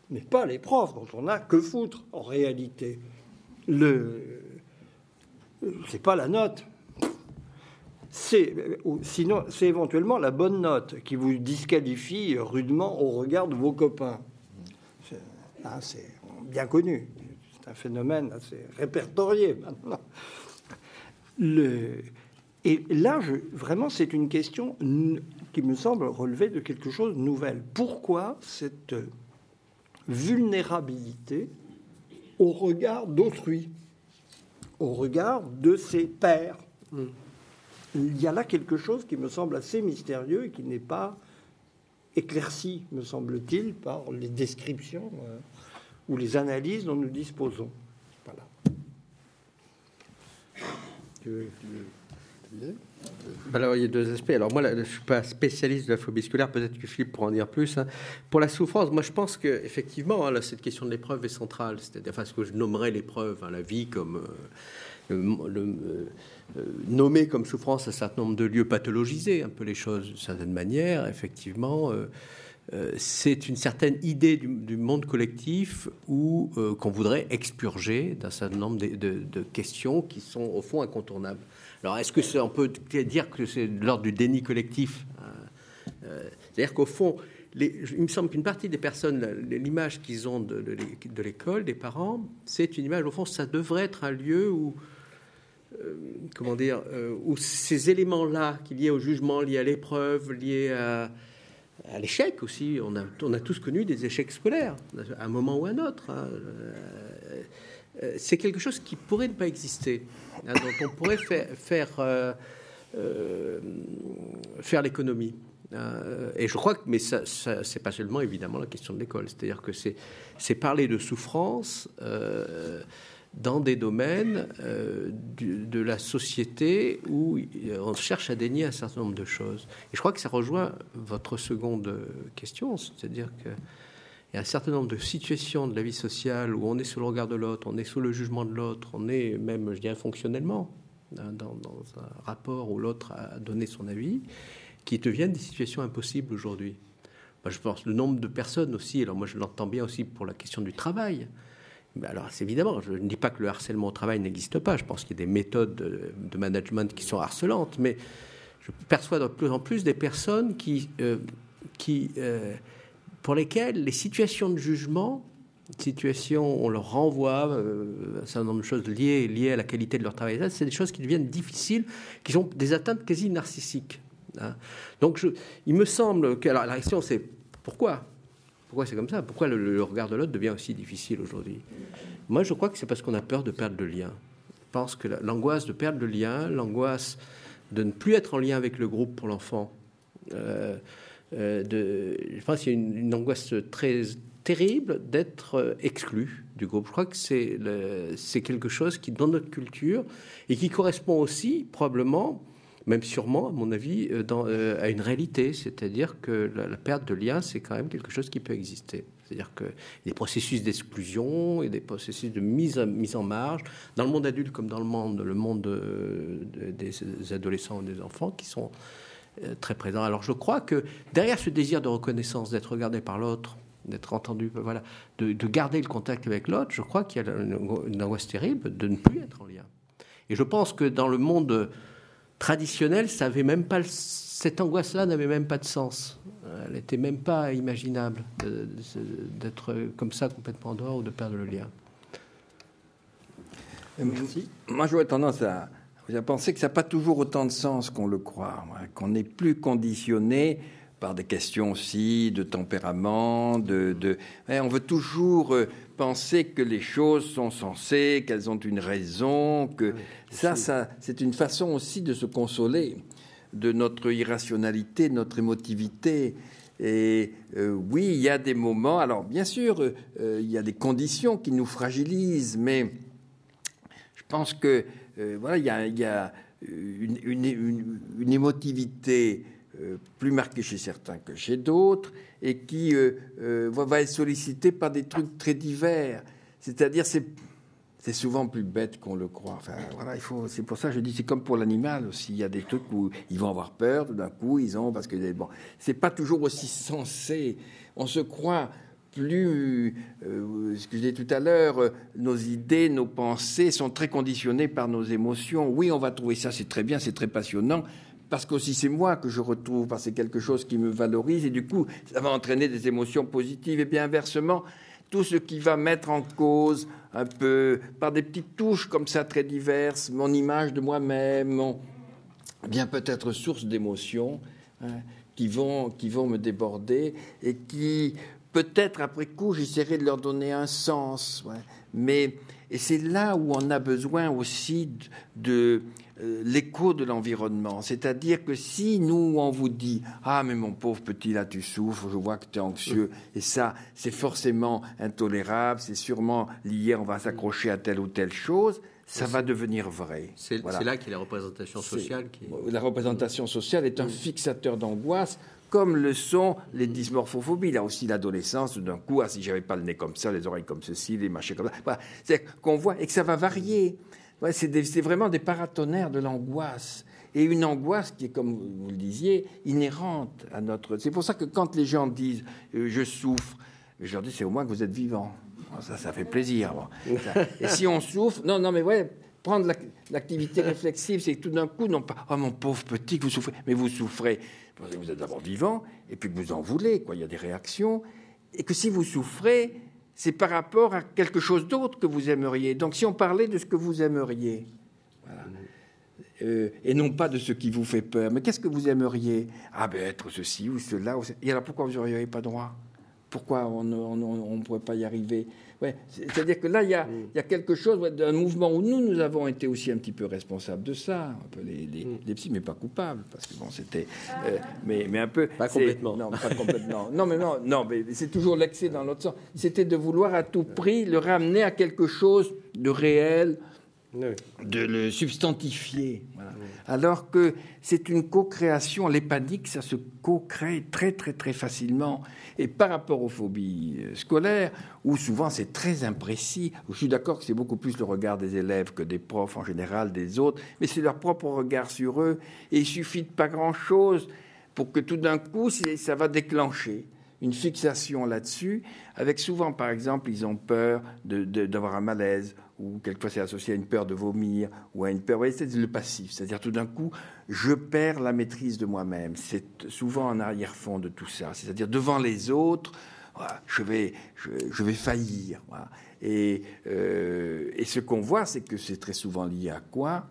mais pas les profs dont on n'a que foutre en réalité. Le, c'est pas la note. C'est, sinon, c'est éventuellement la bonne note qui vous disqualifie rudement au regard de vos copains. C'est, c'est bien connu. C'est un phénomène assez répertorié maintenant. Le, et là, je, vraiment, c'est une question qui me semble relever de quelque chose de nouvel. Pourquoi cette vulnérabilité au regard d'autrui, au regard de ses pairs? Il y a là quelque chose qui me semble assez mystérieux et qui n'est pas éclairci, me semble-t-il, par les descriptions euh, ou les analyses dont nous disposons. Voilà. Alors, il y a deux aspects. Alors, moi, je ne suis pas spécialiste de la phobie scolaire, peut-être que Philippe pourra en dire plus. Hein. Pour la souffrance, moi, je pense qu'effectivement, hein, cette question de l'épreuve est centrale. C'est-à-dire, enfin, ce que je nommerais l'épreuve, hein, la vie comme. Euh, le, euh, nommer comme souffrance un certain nombre de lieux pathologisés, un peu les choses d'une certaine manière, effectivement. Euh, c'est une certaine idée du, monde collectif où qu'on voudrait expurger d'un certain nombre de, questions qui sont au fond incontournables. Alors, est-ce que on peut dire que c'est de l'ordre du déni collectif euh, euh, C'est-à-dire qu'au fond, il me semble qu'une partie des personnes, l'image qu'ils ont de, l'école, des parents, c'est une image, au fond, ça devrait être un lieu où, euh, comment dire, où ces éléments-là, qui liés au jugement, liés à l'épreuve, liés à, l'échec aussi, on a, tous connu des échecs scolaires, à un moment ou à un autre. Hein, euh, c'est quelque chose qui pourrait ne pas exister, hein, dont on pourrait faire, euh, euh, faire l'économie. et je crois que, mais ça, ça c'est pas seulement évidemment la question de l'école, c'est-à-dire que c'est, c'est parler de souffrance dans des domaines de la société où on cherche à dénier un certain nombre de choses. Et je crois que ça rejoint votre seconde question, c'est-à-dire que il un certain nombre de situations de la vie sociale où on est sous le regard de l'autre, on est sous le jugement de l'autre, on est même, je dirais, fonctionnellement hein, dans, un rapport où l'autre a donné son avis, qui deviennent des situations impossibles aujourd'hui. Je pense le nombre de personnes aussi, alors moi je l'entends bien aussi pour la question du travail. alors, c'est évidemment, je ne dis pas que le harcèlement au travail n'existe pas. Je pense qu'il y a des méthodes de, management qui sont harcelantes, mais je perçois de plus en plus des personnes qui, euh, qui euh, pour lesquels les situations de jugement, situations, on leur renvoie euh, un certain nombre de choses liées, liées à la qualité de leur travail, c'est des choses qui deviennent difficiles, qui sont des atteintes quasi narcissiques. Hein. Donc, il me semble que la question, c'est pourquoi? Pourquoi c'est comme ça? Pourquoi le, regard de l'autre devient aussi difficile aujourd'hui? Moi, je crois que c'est parce qu'on a peur de perdre le lien. Je pense que l'angoisse de perdre le lien, l'angoisse de ne plus être en lien avec le groupe pour l'enfant, euh, de, je pense qu'il y a une, angoisse très terrible d'être euh, exclu du groupe. Je crois que c'est, quelque chose qui, dans notre culture, et qui correspond aussi probablement, même sûrement, à mon avis, dans, à une réalité. C'est-à-dire que la, perte de lien, c'est quand même quelque chose qui peut exister. C'est-à-dire a des processus d'exclusion et des processus de mise, en marge, dans le monde adulte comme dans le monde, des adolescents ou des enfants, qui sont euh, très présent. Alors je crois que derrière ce désir de reconnaissance, d'être regardé par l'autre, d'être entendu, voilà, de, garder le contact avec l'autre, je crois qu'il y a une, angoisse terrible de ne plus être en lien. Et je pense que dans le monde traditionnel, ça avait même pas cette angoisse-là n'avait même pas de sens. Elle n'était même pas imaginable d'être comme ça complètement en dehors ou de perdre le lien. Merci. Moi, j'aurais tendance à, vous avez pensé que ça n'a pas toujours autant de sens qu'on le croit, qu'on n'est plus conditionné par des questions aussi de tempérament, de, on veut toujours euh, penser que les choses sont censées, qu'elles ont une raison, que ça, ça, c'est une façon aussi de se consoler de notre irrationalité, de notre émotivité. Et euh, oui, il y a des moments. Alors, bien sûr, euh, il y a des conditions qui nous fragilisent, mais je pense que voilà, il y a, une, émotivité euh, plus marquée chez certains que chez d'autres, et qui euh, va être sollicitée par des trucs très divers. C'est-à-dire, c'est c'est souvent plus bête qu'on le croit. Voilà, il faut. C'est pour ça que je dis, c'est comme pour l'animal aussi. Il y a des trucs où ils vont avoir peur, tout d'un coup, ils ont parce que bon, c'est pas toujours aussi sensé. On se croit plus, euh, tout à l'heure, euh, nos idées, nos pensées sont très conditionnées par nos émotions. Oui, on va trouver ça, c'est très bien, c'est très passionnant, parce qu'aussi c'est moi que je retrouve, parce que c'est quelque chose qui me valorise, et du coup, ça va entraîner des émotions positives. Et bien inversement, tout ce qui va mettre en cause un peu, par des petites touches comme ça très diverses, mon image de moi-même, eh bien peut-être source d'émotions. Hein, qui vont, qui vont me déborder et qui peut-être après coup, j'essaierai de leur donner un sens. Mais et c'est là où on a besoin aussi de, euh, l'écho de l'environnement. C'est-à-dire que si nous, on vous dit Ah, mais mon pauvre petit, là, tu souffres, je vois que tu es anxieux, et ça, c'est forcément intolérable, c'est sûrement lié, on va s'accrocher à telle ou telle chose, ça va devenir vrai. C'est là qu'il y a la représentation sociale. Qui... La représentation sociale est un fixateur d'angoisse comme le sont les dysmorphophobies. Là aussi, l'adolescence, d'un coup, ah, si j'avais pas le nez comme ça, les oreilles comme ceci, les machins comme ça. C'est qu'on voit et que ça va varier. c'est vraiment des paratonnerres de l'angoisse. Et une angoisse qui est, comme vous le disiez, inhérente à notre. C'est pour ça que quand les gens disent euh, je souffre, je leur dis c'est au moins que vous êtes vivant. Ça, ça fait plaisir. Et si on souffre, non, non, mais ouais, prendre l'activité réflexive, c'est que tout d'un coup, non pas, oh mon pauvre petit, que vous souffrez, mais vous souffrez vous êtes d'abord vivant, et puis que vous en voulez, quoi. Il y a des réactions, et que si vous souffrez, c'est par rapport à quelque chose d'autre que vous aimeriez. Donc, si on parlait de ce que vous aimeriez, euh, et non pas de ce qui vous fait peur, mais qu'est-ce que vous aimeriez? Ah, ben être ceci ou cela. Et alors, pourquoi vous n'auriez pas droit? Pourquoi on ne pourrait pas y arriver? Ouais, C'est-à-dire que là, il y, a, il y a quelque chose d'un mouvement où nous, nous avons été aussi un petit peu responsables de ça, un peu les, les, mm. psys, mais pas coupables, parce que bon, c'était, euh, mais, mais un peu. Pas complètement. Non, pas complètement. non, mais non, non, mais c'est toujours l'excès dans l'autre sens. C'était de vouloir à tout prix le ramener à quelque chose de réel, de le substantifier. Alors que c'est une co-création, les paniques, ça se co-crée très très très facilement. Et par rapport aux phobies euh, scolaires, où souvent c'est très imprécis, je suis d'accord que c'est beaucoup plus le regard des élèves que des profs en général, des autres, mais c'est leur propre regard sur eux, et il suffit de pas grand-chose pour que tout d'un coup, ça va déclencher une fixation là-dessus, avec souvent, par exemple, ils ont peur d'avoir un malaise ou quelquefois c'est associé à une peur de vomir ou à une peur. Vous voyez, c'est le passif, c'est-à-dire tout d'un coup, je perds la maîtrise de moi-même. C'est souvent un arrière-fond de tout ça, c'est-à-dire devant les autres, je vais, je, vais faillir. Et, euh, et ce qu'on voit, c'est que c'est très souvent lié à quoi?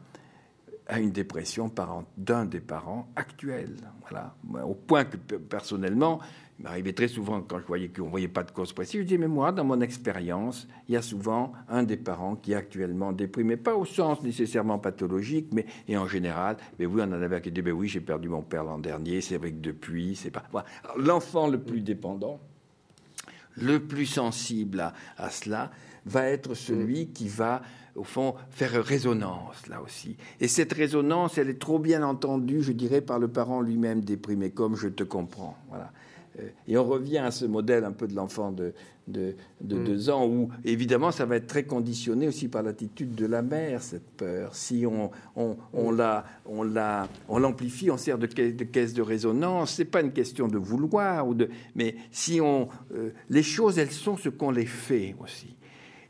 À une dépression d'un des parents actuels. Voilà. Au point que personnellement, il m'arrivait très souvent, quand je voyais qu'on ne voyait pas de cause précise, je disais, mais moi, dans mon expérience, il y a souvent un des parents qui est actuellement déprimé, pas au sens nécessairement pathologique, mais et en général, mais oui, on en avait qui dit, mais oui, j'ai perdu mon père l'an dernier, c'est vrai que depuis, c'est pas... L'enfant le plus dépendant, le plus sensible à, cela, va être celui qui va au fond, faire résonance là aussi. Et cette résonance, elle est trop bien entendue, je dirais, par le parent lui-même déprimé, comme je te comprends. Voilà. Euh, et on revient à ce modèle un peu de l'enfant de, de, mm. deux ans, où évidemment ça va être très conditionné aussi par l'attitude de la mère, cette peur. Si on, on, on la, on, la, on l'amplifie, on sert de, de caisse de résonance, c'est pas une question de vouloir, ou de, mais si on, euh, les choses, elles sont ce qu'on les fait aussi.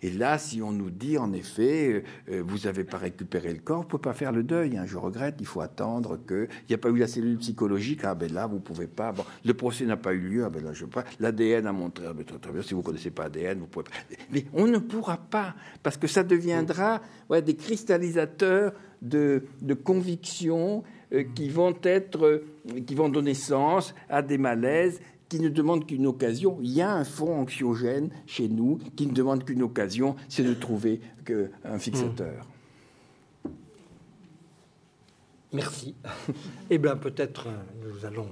Et là, si on nous dit en effet, euh, euh, vous n'avez pas récupéré le corps, on ne peut pas faire le deuil. Hein. je regrette, il faut attendre qu'il n'y a pas eu la cellule psychologique. Ah ben là, vous ne pouvez pas. Le procès n'a pas eu lieu. Ah ben là, je pas. L'ADN a montré. Ah ben, très, bien. Si vous ne connaissez pas l'ADN, vous pouvez pas. Mais on ne pourra pas parce que ça deviendra des cristallisateurs de, de convictions euh, qui vont être, qui vont donner sens à des malaises qui ne demande qu'une occasion. Il y a un fond anxiogène chez nous qui ne demande qu'une occasion, c'est de trouver un fixateur. Merci. Eh bien, peut-être euh, nous allons